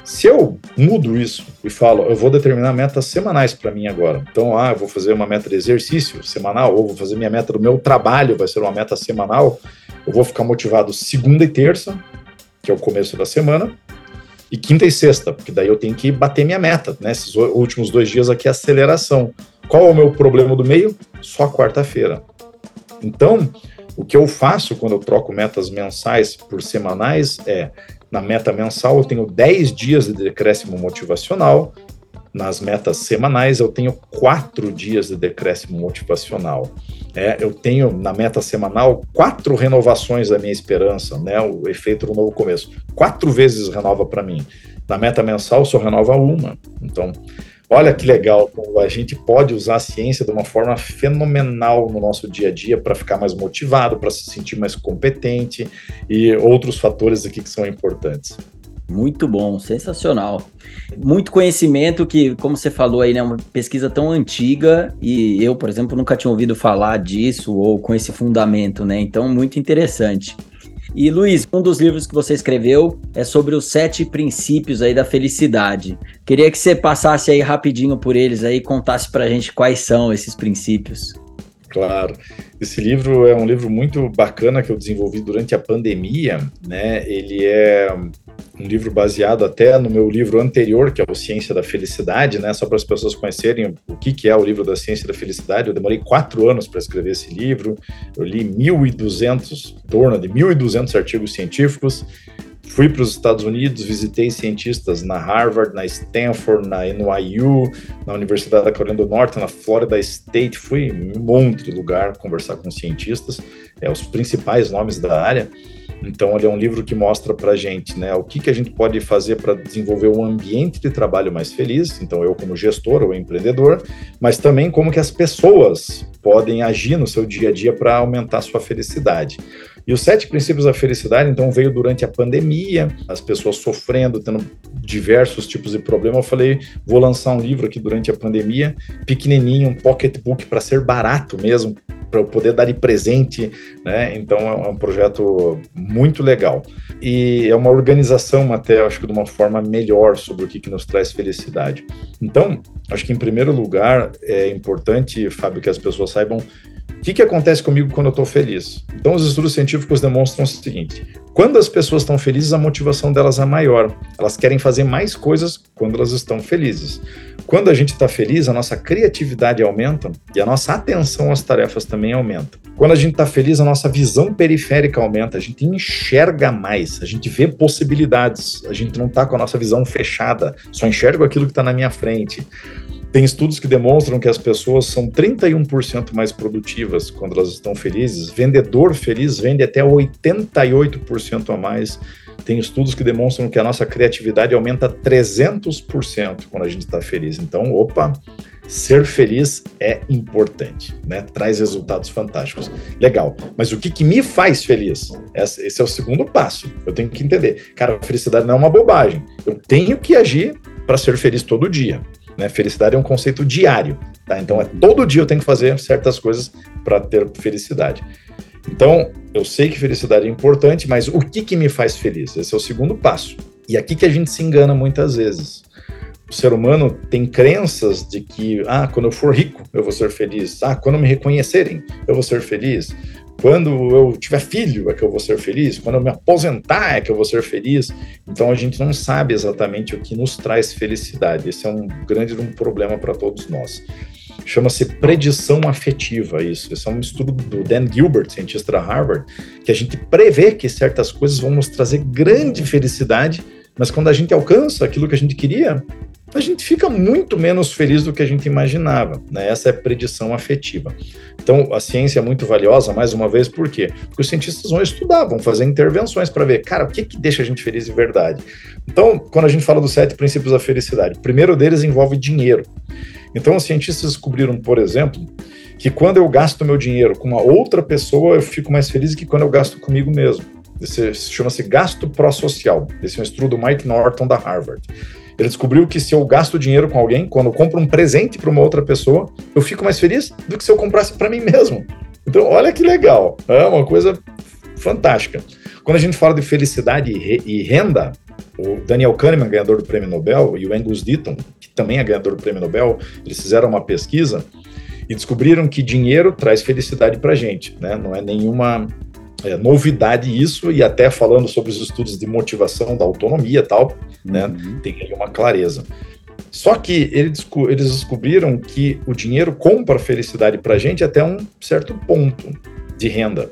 Se eu mudo isso e falo, eu vou determinar metas semanais para mim agora. Então, ah, eu vou fazer uma meta de exercício semanal, ou vou fazer minha meta do meu trabalho, vai ser uma meta semanal. Eu vou ficar motivado segunda e terça, que é o começo da semana, e quinta e sexta, porque daí eu tenho que bater minha meta, né? Esses últimos dois dias aqui, aceleração. Qual é o meu problema do meio? Só quarta-feira. Então, o que eu faço quando eu troco metas mensais por semanais é, na meta mensal eu tenho 10 dias de decréscimo motivacional, nas metas semanais, eu tenho quatro dias de decréscimo motivacional. É, eu tenho na meta semanal quatro renovações da minha esperança, né? O efeito do novo começo. Quatro vezes renova para mim. Na meta mensal só renova uma. Então, olha que legal como a gente pode usar a ciência de uma forma fenomenal no nosso dia a dia para ficar mais motivado, para se sentir mais competente e outros fatores aqui que são importantes. Muito bom, sensacional. Muito conhecimento que, como você falou aí, né, uma pesquisa tão antiga e eu, por exemplo, nunca tinha ouvido falar disso ou com esse fundamento, né? Então, muito interessante. E Luiz, um dos livros que você escreveu é sobre os sete princípios aí da felicidade. Queria que você passasse aí rapidinho por eles aí contasse pra gente quais são esses princípios. Claro. Esse livro é um livro muito bacana que eu desenvolvi durante a pandemia, né? Ele é um livro baseado até no meu livro anterior, que é o Ciência da Felicidade, né? Só para as pessoas conhecerem o que, que é o livro da Ciência da Felicidade. Eu demorei quatro anos para escrever esse livro. Eu li 1.200, em torno de 1.200 artigos científicos. Fui para os Estados Unidos, visitei cientistas na Harvard, na Stanford, na NYU, na Universidade da Carolina do Norte, na Florida State. Fui em um monte de lugar conversar com cientistas, é, os principais nomes da área. Então, ele é um livro que mostra para gente né, o que, que a gente pode fazer para desenvolver um ambiente de trabalho mais feliz. Então, eu como gestor ou empreendedor, mas também como que as pessoas podem agir no seu dia a dia para aumentar a sua felicidade. E os sete princípios da felicidade, então, veio durante a pandemia, as pessoas sofrendo, tendo diversos tipos de problema. Eu falei, vou lançar um livro aqui durante a pandemia, pequenininho, um pocketbook para ser barato mesmo, para eu poder dar de presente, né? Então é um projeto muito legal. E é uma organização até, acho que de uma forma melhor sobre o que, que nos traz felicidade. Então, acho que em primeiro lugar é importante, Fábio, que as pessoas saibam o que, que acontece comigo quando eu estou feliz? Então, os estudos científicos demonstram o seguinte: quando as pessoas estão felizes, a motivação delas é maior. Elas querem fazer mais coisas quando elas estão felizes. Quando a gente está feliz, a nossa criatividade aumenta e a nossa atenção às tarefas também aumenta. Quando a gente está feliz, a nossa visão periférica aumenta, a gente enxerga mais, a gente vê possibilidades, a gente não está com a nossa visão fechada, só enxergo aquilo que está na minha frente. Tem estudos que demonstram que as pessoas são 31% mais produtivas quando elas estão felizes. Vendedor feliz vende até 88% a mais. Tem estudos que demonstram que a nossa criatividade aumenta 300% quando a gente está feliz. Então, opa, ser feliz é importante, né? Traz resultados fantásticos. Legal. Mas o que, que me faz feliz? Esse é o segundo passo. Eu tenho que entender. Cara, felicidade não é uma bobagem. Eu tenho que agir para ser feliz todo dia. Né? Felicidade é um conceito diário, tá? Então é todo dia eu tenho que fazer certas coisas para ter felicidade. Então, eu sei que felicidade é importante, mas o que, que me faz feliz? Esse é o segundo passo. E aqui que a gente se engana muitas vezes. O ser humano tem crenças de que, ah, quando eu for rico, eu vou ser feliz. Ah, quando me reconhecerem, eu vou ser feliz. Quando eu tiver filho é que eu vou ser feliz, quando eu me aposentar é que eu vou ser feliz. Então a gente não sabe exatamente o que nos traz felicidade. Esse é um grande um problema para todos nós. Chama-se predição afetiva isso. Esse é um estudo do Dan Gilbert, cientista da Harvard, que a gente prevê que certas coisas vão nos trazer grande felicidade, mas quando a gente alcança aquilo que a gente queria, a gente fica muito menos feliz do que a gente imaginava. Né? Essa é a predição afetiva. Então, a ciência é muito valiosa, mais uma vez, por quê? Porque os cientistas vão estudar, vão fazer intervenções para ver, cara, o que, que deixa a gente feliz de verdade? Então, quando a gente fala dos sete princípios da felicidade, o primeiro deles envolve dinheiro. Então, os cientistas descobriram, por exemplo, que quando eu gasto meu dinheiro com uma outra pessoa, eu fico mais feliz que quando eu gasto comigo mesmo. Esse chama-se gasto pró-social. Esse é um estudo do Mike Norton, da Harvard. Ele descobriu que se eu gasto dinheiro com alguém, quando eu compro um presente para uma outra pessoa, eu fico mais feliz do que se eu comprasse para mim mesmo. Então, olha que legal, é uma coisa fantástica. Quando a gente fala de felicidade e renda, o Daniel Kahneman, ganhador do Prêmio Nobel, e o Angus Deaton, que também é ganhador do Prêmio Nobel, eles fizeram uma pesquisa e descobriram que dinheiro traz felicidade para a gente, né? Não é nenhuma é, novidade isso, e até falando sobre os estudos de motivação da autonomia e tal, né, uhum. tem aí uma clareza. Só que eles descobriram que o dinheiro compra felicidade para a gente até um certo ponto de renda.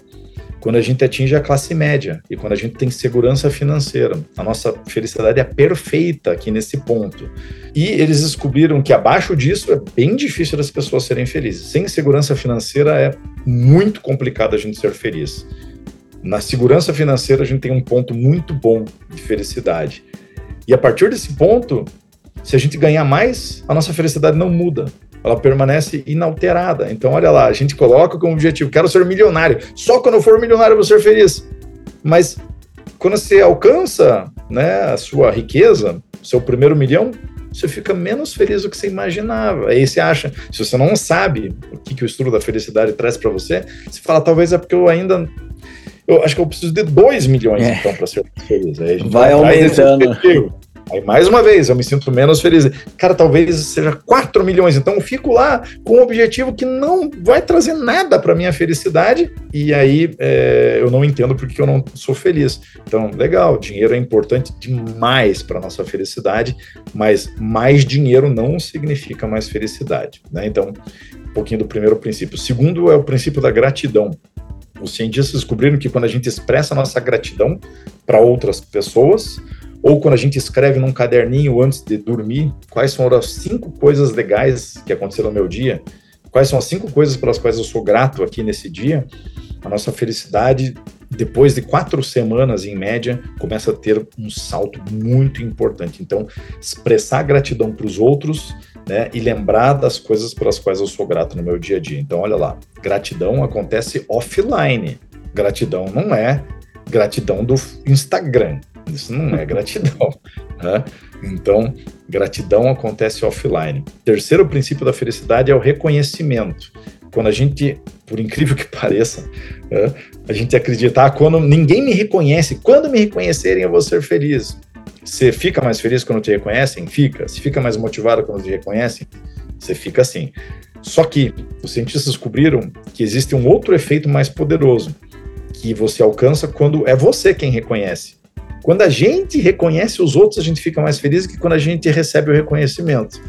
Quando a gente atinge a classe média e quando a gente tem segurança financeira, a nossa felicidade é perfeita aqui nesse ponto. E eles descobriram que abaixo disso é bem difícil das pessoas serem felizes. Sem segurança financeira é muito complicado a gente ser feliz. Na segurança financeira, a gente tem um ponto muito bom de felicidade. E a partir desse ponto, se a gente ganhar mais, a nossa felicidade não muda. Ela permanece inalterada. Então, olha lá, a gente coloca como objetivo: quero ser milionário. Só quando eu for milionário eu vou ser feliz. Mas quando você alcança né, a sua riqueza, seu primeiro milhão, você fica menos feliz do que você imaginava. Aí você acha, se você não sabe o que, que o estudo da felicidade traz para você, você fala, talvez é porque eu ainda eu acho que eu preciso de 2 milhões, é. então, para ser feliz. Aí a gente vai aumentando. Aí, mais uma vez, eu me sinto menos feliz. Cara, talvez seja 4 milhões. Então, eu fico lá com um objetivo que não vai trazer nada para minha felicidade. E aí, é, eu não entendo porque eu não sou feliz. Então, legal, dinheiro é importante demais para nossa felicidade, mas mais dinheiro não significa mais felicidade. Né? Então, um pouquinho do primeiro princípio. O segundo é o princípio da gratidão. Os cientistas descobriram que quando a gente expressa nossa gratidão para outras pessoas, ou quando a gente escreve num caderninho antes de dormir, quais são as cinco coisas legais que aconteceram no meu dia, quais são as cinco coisas pelas quais eu sou grato aqui nesse dia, a nossa felicidade, depois de quatro semanas em média, começa a ter um salto muito importante. Então, expressar gratidão para os outros né, e lembrar das coisas pelas quais eu sou grato no meu dia a dia. Então, olha lá, gratidão acontece offline. Gratidão não é gratidão do Instagram. Isso não é gratidão. Né? Então, gratidão acontece offline. Terceiro princípio da felicidade é o reconhecimento. Quando a gente, por incrível que pareça, né, a gente acredita, ah, quando ninguém me reconhece, quando me reconhecerem eu vou ser feliz. Você fica mais feliz quando te reconhecem? Fica. Se fica mais motivado quando te reconhecem? Você fica assim. Só que os cientistas descobriram que existe um outro efeito mais poderoso que você alcança quando é você quem reconhece. Quando a gente reconhece os outros, a gente fica mais feliz que quando a gente recebe o reconhecimento.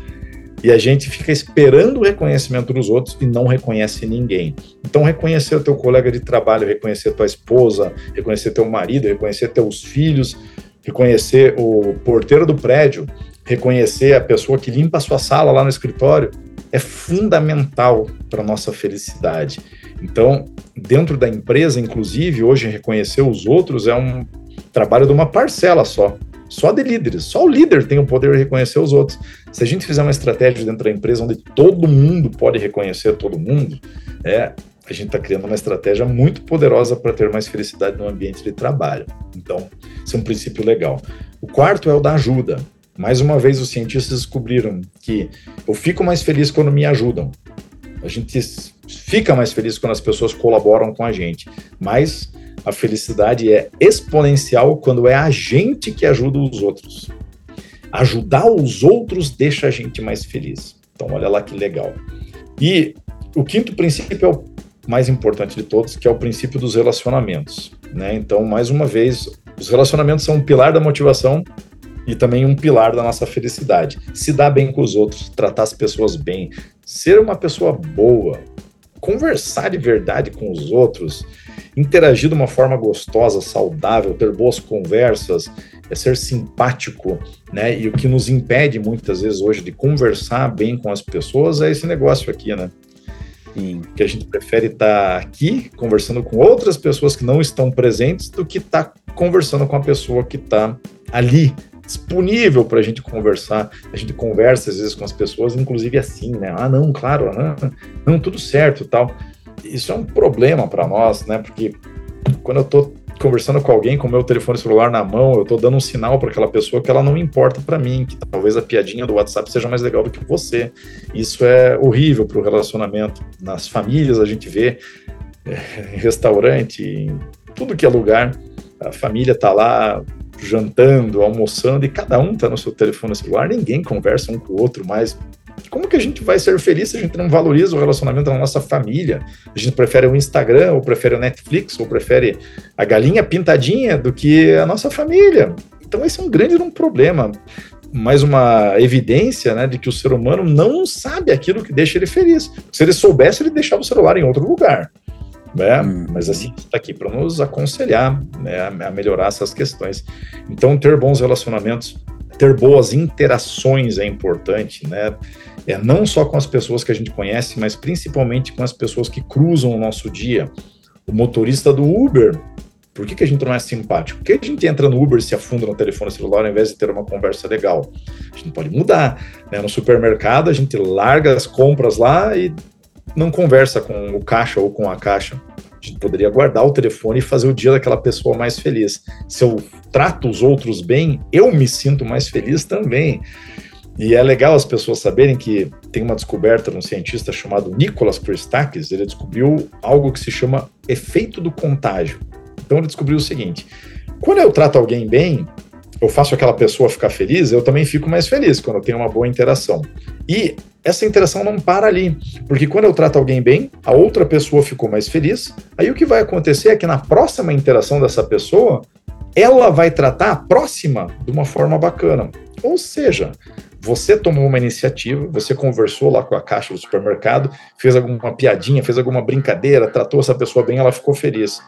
E a gente fica esperando o reconhecimento dos outros e não reconhece ninguém. Então, reconhecer o teu colega de trabalho, reconhecer tua esposa, reconhecer teu marido, reconhecer teus filhos, reconhecer o porteiro do prédio, reconhecer a pessoa que limpa a sua sala lá no escritório, é fundamental para nossa felicidade. Então, dentro da empresa, inclusive, hoje reconhecer os outros é um trabalho de uma parcela só, só de líderes. Só o líder tem o poder de reconhecer os outros. Se a gente fizer uma estratégia dentro da empresa onde todo mundo pode reconhecer todo mundo, é, a gente está criando uma estratégia muito poderosa para ter mais felicidade no ambiente de trabalho. Então, esse é um princípio legal. O quarto é o da ajuda. Mais uma vez, os cientistas descobriram que eu fico mais feliz quando me ajudam. A gente fica mais feliz quando as pessoas colaboram com a gente, mas a felicidade é exponencial quando é a gente que ajuda os outros. Ajudar os outros deixa a gente mais feliz. Então, olha lá que legal. E o quinto princípio é o mais importante de todos, que é o princípio dos relacionamentos. Né? Então, mais uma vez, os relacionamentos são um pilar da motivação e também um pilar da nossa felicidade. Se dar bem com os outros, tratar as pessoas bem, ser uma pessoa boa, conversar de verdade com os outros, interagir de uma forma gostosa, saudável, ter boas conversas, é ser simpático, né? E o que nos impede muitas vezes hoje de conversar bem com as pessoas é esse negócio aqui, né? Sim. Que a gente prefere estar aqui conversando com outras pessoas que não estão presentes do que estar conversando com a pessoa que está ali disponível para a gente conversar. A gente conversa às vezes com as pessoas, inclusive assim, né? Ah, não, claro, não, não tudo certo, tal. Isso é um problema para nós, né? Porque quando eu estou conversando com alguém com o meu telefone celular na mão, eu estou dando um sinal para aquela pessoa que ela não importa para mim, que talvez a piadinha do WhatsApp seja mais legal do que você. Isso é horrível para o relacionamento. Nas famílias a gente vê, é, em restaurante, em tudo que é lugar, a família está lá jantando, almoçando, e cada um está no seu telefone celular, ninguém conversa um com o outro mais. Como que a gente vai ser feliz se a gente não valoriza o relacionamento da nossa família? A gente prefere o Instagram, ou prefere o Netflix, ou prefere a galinha pintadinha do que a nossa família. Então esse é um grande um problema mais uma evidência né, de que o ser humano não sabe aquilo que deixa ele feliz. Se ele soubesse, ele deixava o celular em outro lugar né? Hum. Mas assim, está aqui para nos aconselhar né, a melhorar essas questões. Então, ter bons relacionamentos, ter boas interações é importante, né? É não só com as pessoas que a gente conhece, mas principalmente com as pessoas que cruzam o nosso dia. O motorista do Uber, por que, que a gente não é simpático? Por que a gente entra no Uber e se afunda no telefone celular ao invés de ter uma conversa legal? A gente pode mudar. Né? No supermercado, a gente larga as compras lá e não conversa com o caixa ou com a caixa. A gente poderia guardar o telefone e fazer o dia daquela pessoa mais feliz. Se eu trato os outros bem, eu me sinto mais feliz também. E é legal as pessoas saberem que tem uma descoberta de um cientista chamado Nicholas Christakis, ele descobriu algo que se chama efeito do contágio. Então ele descobriu o seguinte: quando eu trato alguém bem, eu faço aquela pessoa ficar feliz, eu também fico mais feliz quando eu tenho uma boa interação. E essa interação não para ali, porque quando eu trato alguém bem, a outra pessoa ficou mais feliz. Aí o que vai acontecer é que na próxima interação dessa pessoa, ela vai tratar a próxima de uma forma bacana. Ou seja, você tomou uma iniciativa, você conversou lá com a caixa do supermercado, fez alguma piadinha, fez alguma brincadeira, tratou essa pessoa bem, ela ficou feliz.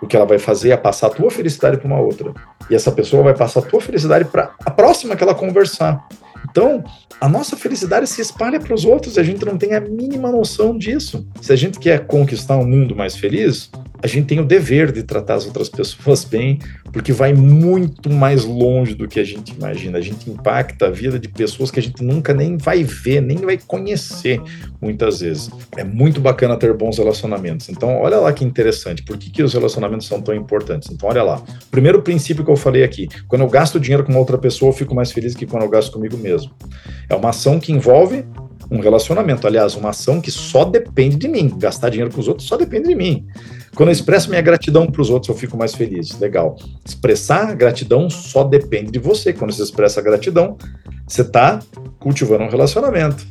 O que ela vai fazer é passar a tua felicidade para uma outra. E essa pessoa vai passar a tua felicidade para a próxima que ela conversar. Então, a nossa felicidade se espalha para os outros e a gente não tem a mínima noção disso. Se a gente quer conquistar um mundo mais feliz, a gente tem o dever de tratar as outras pessoas bem, porque vai muito mais longe do que a gente imagina. A gente impacta a vida de pessoas que a gente nunca nem vai ver, nem vai conhecer muitas vezes. É muito bacana ter bons relacionamentos. Então, olha lá que interessante. Por que, que os relacionamentos são tão importantes? Então, olha lá. Primeiro princípio que eu falei aqui: quando eu gasto dinheiro com uma outra pessoa, eu fico mais feliz que quando eu gasto comigo mesmo. É uma ação que envolve um relacionamento. Aliás, uma ação que só depende de mim. Gastar dinheiro com os outros só depende de mim. Quando eu expresso minha gratidão para os outros, eu fico mais feliz. Legal. Expressar gratidão só depende de você. Quando você expressa gratidão, você está cultivando um relacionamento.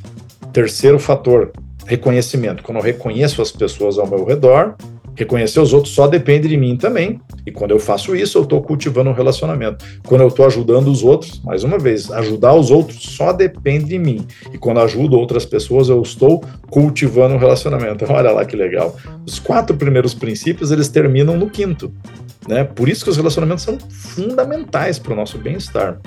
Terceiro fator, reconhecimento. Quando eu reconheço as pessoas ao meu redor, Reconhecer os outros só depende de mim também. E quando eu faço isso, eu estou cultivando um relacionamento. Quando eu estou ajudando os outros, mais uma vez, ajudar os outros só depende de mim. E quando ajudo outras pessoas, eu estou cultivando um relacionamento. Olha lá que legal. Os quatro primeiros princípios, eles terminam no quinto. Né? Por isso que os relacionamentos são fundamentais para o nosso bem-estar.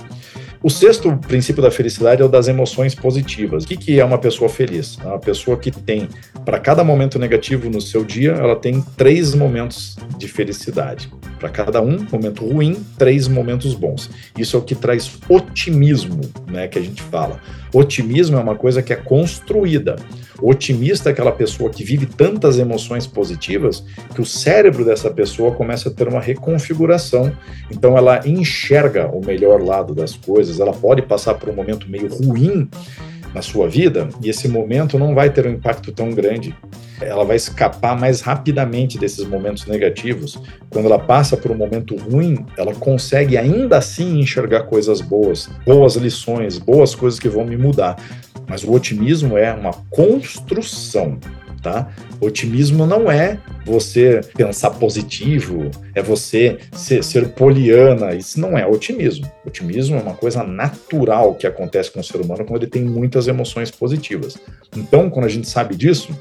O sexto princípio da felicidade é o das emoções positivas. O que, é uma pessoa feliz? É uma pessoa que tem, para cada momento negativo no seu dia, ela tem três momentos de felicidade. Para cada um momento ruim, três momentos bons. Isso é o que traz otimismo, né, que a gente fala. Otimismo é uma coisa que é construída. O otimista é aquela pessoa que vive tantas emoções positivas que o cérebro dessa pessoa começa a ter uma reconfiguração. Então ela enxerga o melhor lado das coisas, ela pode passar por um momento meio ruim na sua vida e esse momento não vai ter um impacto tão grande. Ela vai escapar mais rapidamente desses momentos negativos. Quando ela passa por um momento ruim, ela consegue ainda assim enxergar coisas boas, boas lições, boas coisas que vão me mudar. Mas o otimismo é uma construção, tá? Otimismo não é você pensar positivo, é você ser, ser poliana, isso não é otimismo. Otimismo é uma coisa natural que acontece com o ser humano quando ele tem muitas emoções positivas. Então, quando a gente sabe disso,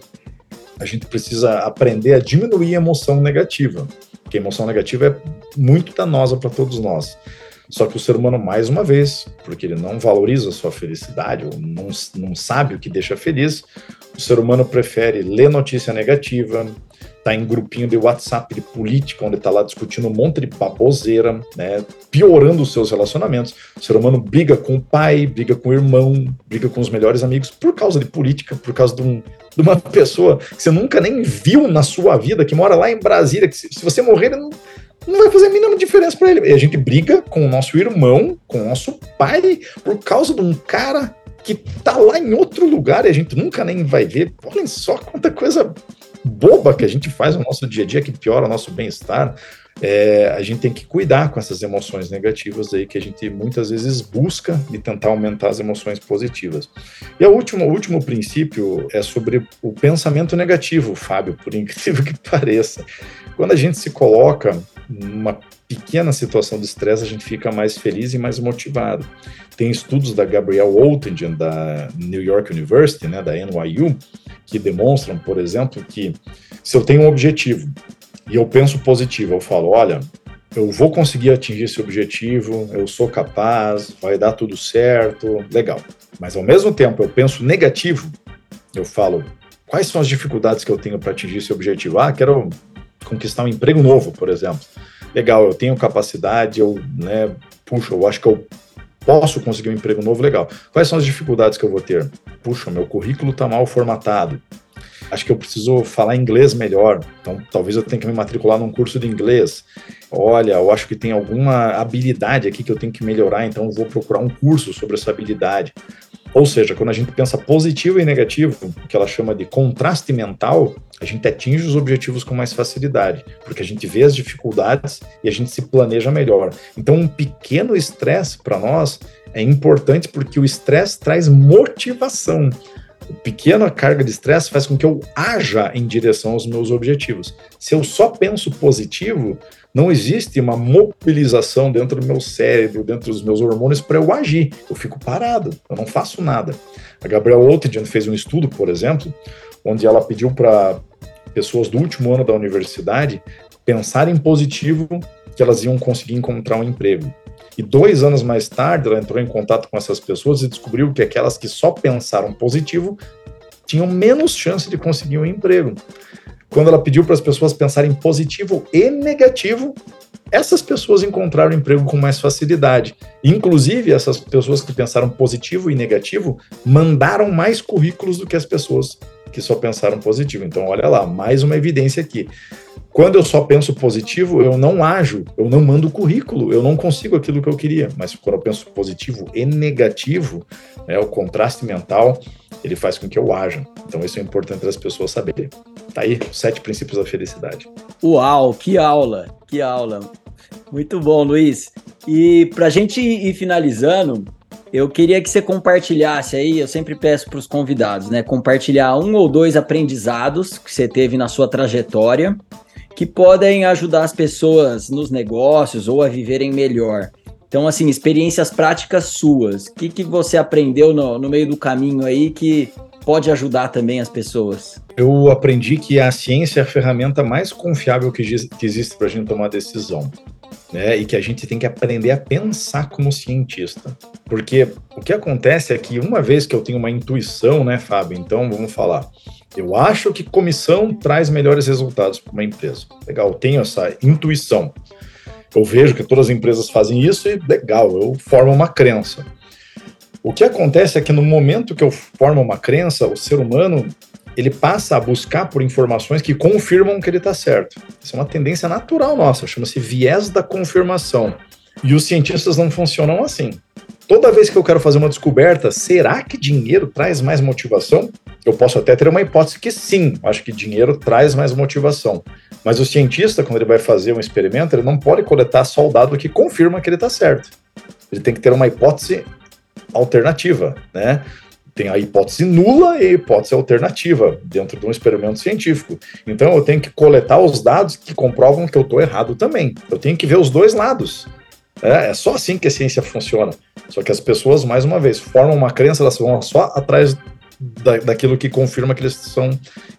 a gente precisa aprender a diminuir a emoção negativa, porque a emoção negativa é muito danosa para todos nós. Só que o ser humano, mais uma vez, porque ele não valoriza a sua felicidade, ou não, não sabe o que deixa feliz, o ser humano prefere ler notícia negativa, tá em grupinho de WhatsApp de política, onde tá lá discutindo um monte de baboseira, né, piorando os seus relacionamentos. O ser humano briga com o pai, briga com o irmão, briga com os melhores amigos por causa de política, por causa de, um, de uma pessoa que você nunca nem viu na sua vida, que mora lá em Brasília, que se, se você morrer, ele não não vai fazer a mínima diferença para ele. E a gente briga com o nosso irmão, com o nosso pai, por causa de um cara que tá lá em outro lugar e a gente nunca nem vai ver. Olhem só quanta coisa boba que a gente faz no nosso dia a dia que piora o nosso bem-estar. É, a gente tem que cuidar com essas emoções negativas aí que a gente muitas vezes busca e tentar aumentar as emoções positivas. E o último, o último princípio é sobre o pensamento negativo, Fábio, por incrível que pareça. Quando a gente se coloca numa pequena situação de estresse, a gente fica mais feliz e mais motivado. Tem estudos da Gabrielle Oettingen, da New York University, né, da NYU, que demonstram, por exemplo, que se eu tenho um objetivo e eu penso positivo, eu falo, olha, eu vou conseguir atingir esse objetivo, eu sou capaz, vai dar tudo certo, legal. Mas ao mesmo tempo eu penso negativo, eu falo, quais são as dificuldades que eu tenho para atingir esse objetivo? Ah, quero conquistar um emprego novo, por exemplo. Legal, eu tenho capacidade, eu, né, puxa, eu acho que eu posso conseguir um emprego novo, legal. Quais são as dificuldades que eu vou ter? Puxa, meu currículo está mal formatado. Acho que eu preciso falar inglês melhor, então talvez eu tenha que me matricular num curso de inglês. Olha, eu acho que tem alguma habilidade aqui que eu tenho que melhorar, então eu vou procurar um curso sobre essa habilidade. Ou seja, quando a gente pensa positivo e negativo, que ela chama de contraste mental, a gente atinge os objetivos com mais facilidade, porque a gente vê as dificuldades e a gente se planeja melhor. Então, um pequeno estresse para nós é importante porque o estresse traz motivação. Pequena carga de estresse faz com que eu haja em direção aos meus objetivos. Se eu só penso positivo, não existe uma mobilização dentro do meu cérebro, dentro dos meus hormônios para eu agir. Eu fico parado, eu não faço nada. A Gabriela Ottedian fez um estudo, por exemplo, onde ela pediu para pessoas do último ano da universidade pensarem positivo que elas iam conseguir encontrar um emprego. E dois anos mais tarde, ela entrou em contato com essas pessoas e descobriu que aquelas que só pensaram positivo tinham menos chance de conseguir um emprego. Quando ela pediu para as pessoas pensarem positivo e negativo, essas pessoas encontraram emprego com mais facilidade. Inclusive, essas pessoas que pensaram positivo e negativo mandaram mais currículos do que as pessoas que só pensaram positivo. Então, olha lá, mais uma evidência aqui. Quando eu só penso positivo, eu não ajo, eu não mando currículo, eu não consigo aquilo que eu queria. Mas quando eu penso positivo e negativo, né, o contraste mental, ele faz com que eu haja. Então isso é importante as pessoas saberem. Tá aí, os sete princípios da felicidade. Uau, que aula, que aula. Muito bom, Luiz. E para a gente ir finalizando, eu queria que você compartilhasse aí, eu sempre peço para os convidados, né? Compartilhar um ou dois aprendizados que você teve na sua trajetória que podem ajudar as pessoas nos negócios ou a viverem melhor. Então, assim, experiências práticas suas. O que, que você aprendeu no, no meio do caminho aí que pode ajudar também as pessoas? Eu aprendi que a ciência é a ferramenta mais confiável que, que existe para a gente tomar decisão. Né, e que a gente tem que aprender a pensar como cientista. Porque o que acontece é que uma vez que eu tenho uma intuição, né, Fábio? Então vamos falar. Eu acho que comissão traz melhores resultados para uma empresa. Legal, eu tenho essa intuição. Eu vejo que todas as empresas fazem isso e legal, eu formo uma crença. O que acontece é que no momento que eu formo uma crença, o ser humano ele passa a buscar por informações que confirmam que ele está certo. Isso é uma tendência natural nossa, chama-se viés da confirmação. E os cientistas não funcionam assim. Toda vez que eu quero fazer uma descoberta, será que dinheiro traz mais motivação? Eu posso até ter uma hipótese que sim, acho que dinheiro traz mais motivação. Mas o cientista, quando ele vai fazer um experimento, ele não pode coletar só o dado que confirma que ele está certo. Ele tem que ter uma hipótese alternativa, né? Tem a hipótese nula e a hipótese alternativa dentro de um experimento científico. Então eu tenho que coletar os dados que comprovam que eu estou errado também. Eu tenho que ver os dois lados. É, é só assim que a ciência funciona. Só que as pessoas, mais uma vez, formam uma crença, elas vão só atrás da, daquilo que confirma que eles são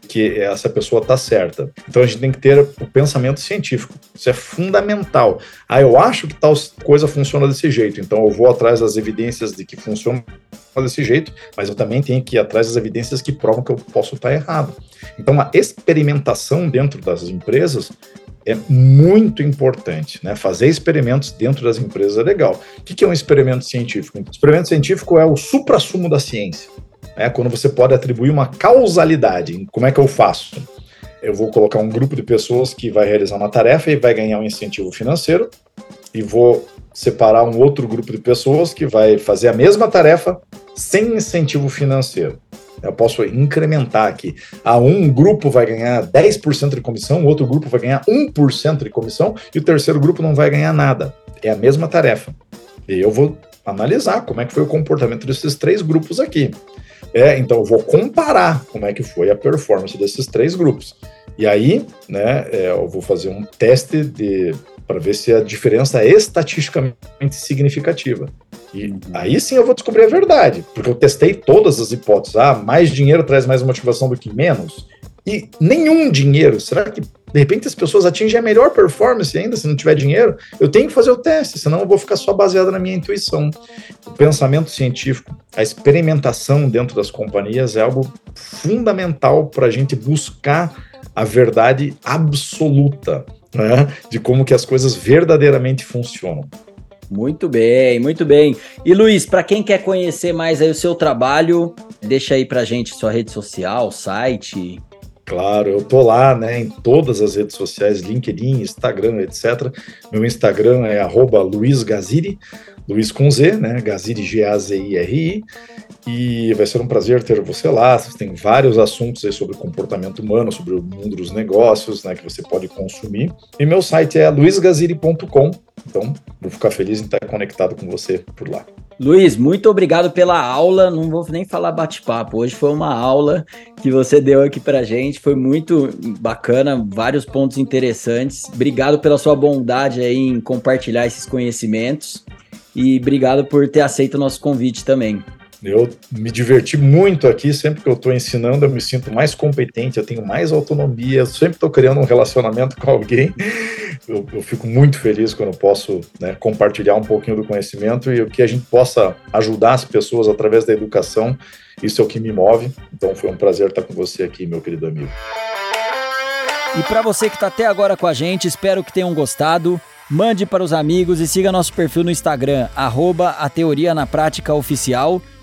que essa pessoa está certa. Então a gente tem que ter o pensamento científico. Isso é fundamental. Ah, eu acho que tal coisa funciona desse jeito, então eu vou atrás das evidências de que funciona desse jeito, mas eu também tenho que ir atrás das evidências que provam que eu posso estar errado. Então a experimentação dentro das empresas é muito importante, né? Fazer experimentos dentro das empresas é legal. O que é um experimento científico? Experimento científico é o supra-sumo da ciência. Né? Quando você pode atribuir uma causalidade. Como é que eu faço? Eu vou colocar um grupo de pessoas que vai realizar uma tarefa e vai ganhar um incentivo financeiro, e vou separar um outro grupo de pessoas que vai fazer a mesma tarefa sem incentivo financeiro. Eu posso incrementar aqui. Ah, um grupo vai ganhar 10% de comissão, outro grupo vai ganhar 1% de comissão e o terceiro grupo não vai ganhar nada. É a mesma tarefa. E eu vou analisar como é que foi o comportamento desses três grupos aqui. É, então eu vou comparar como é que foi a performance desses três grupos. E aí, né, é, eu vou fazer um teste de para ver se a diferença é estatisticamente significativa. E uhum. aí sim eu vou descobrir a verdade, porque eu testei todas as hipóteses. Ah, mais dinheiro traz mais motivação do que menos. E nenhum dinheiro. Será que de repente as pessoas atingem a melhor performance ainda se não tiver dinheiro? Eu tenho que fazer o teste, senão eu vou ficar só baseado na minha intuição. O pensamento científico, a experimentação dentro das companhias é algo fundamental para a gente buscar a verdade absoluta né, de como que as coisas verdadeiramente funcionam. Muito bem, muito bem. E Luiz, para quem quer conhecer mais aí o seu trabalho, deixa aí para gente sua rede social, site. Claro, eu tô lá, né, em todas as redes sociais, LinkedIn, Instagram, etc. Meu Instagram é @luizgaziri, Luiz com Z, né, Gaziri G A Z I R I. E vai ser um prazer ter você lá. Vocês têm vários assuntos aí sobre comportamento humano, sobre o mundo dos negócios, né, que você pode consumir. E meu site é luisgaziri.com. Então, vou ficar feliz em estar conectado com você por lá. Luiz, muito obrigado pela aula. Não vou nem falar bate-papo. Hoje foi uma aula que você deu aqui para gente. Foi muito bacana, vários pontos interessantes. Obrigado pela sua bondade aí em compartilhar esses conhecimentos e obrigado por ter aceito o nosso convite também. Eu me diverti muito aqui, sempre que eu estou ensinando, eu me sinto mais competente, eu tenho mais autonomia, eu sempre estou criando um relacionamento com alguém. Eu, eu, fico muito feliz quando posso né, compartilhar um pouquinho do conhecimento e que a gente possa ajudar as pessoas através da educação. Isso é o que me move. Então foi um prazer estar com você aqui, meu querido amigo. E para você que está até agora com a gente, espero que tenham gostado. Mande para os amigos e siga nosso perfil no Instagram, arroba a Teoria na Prática Oficial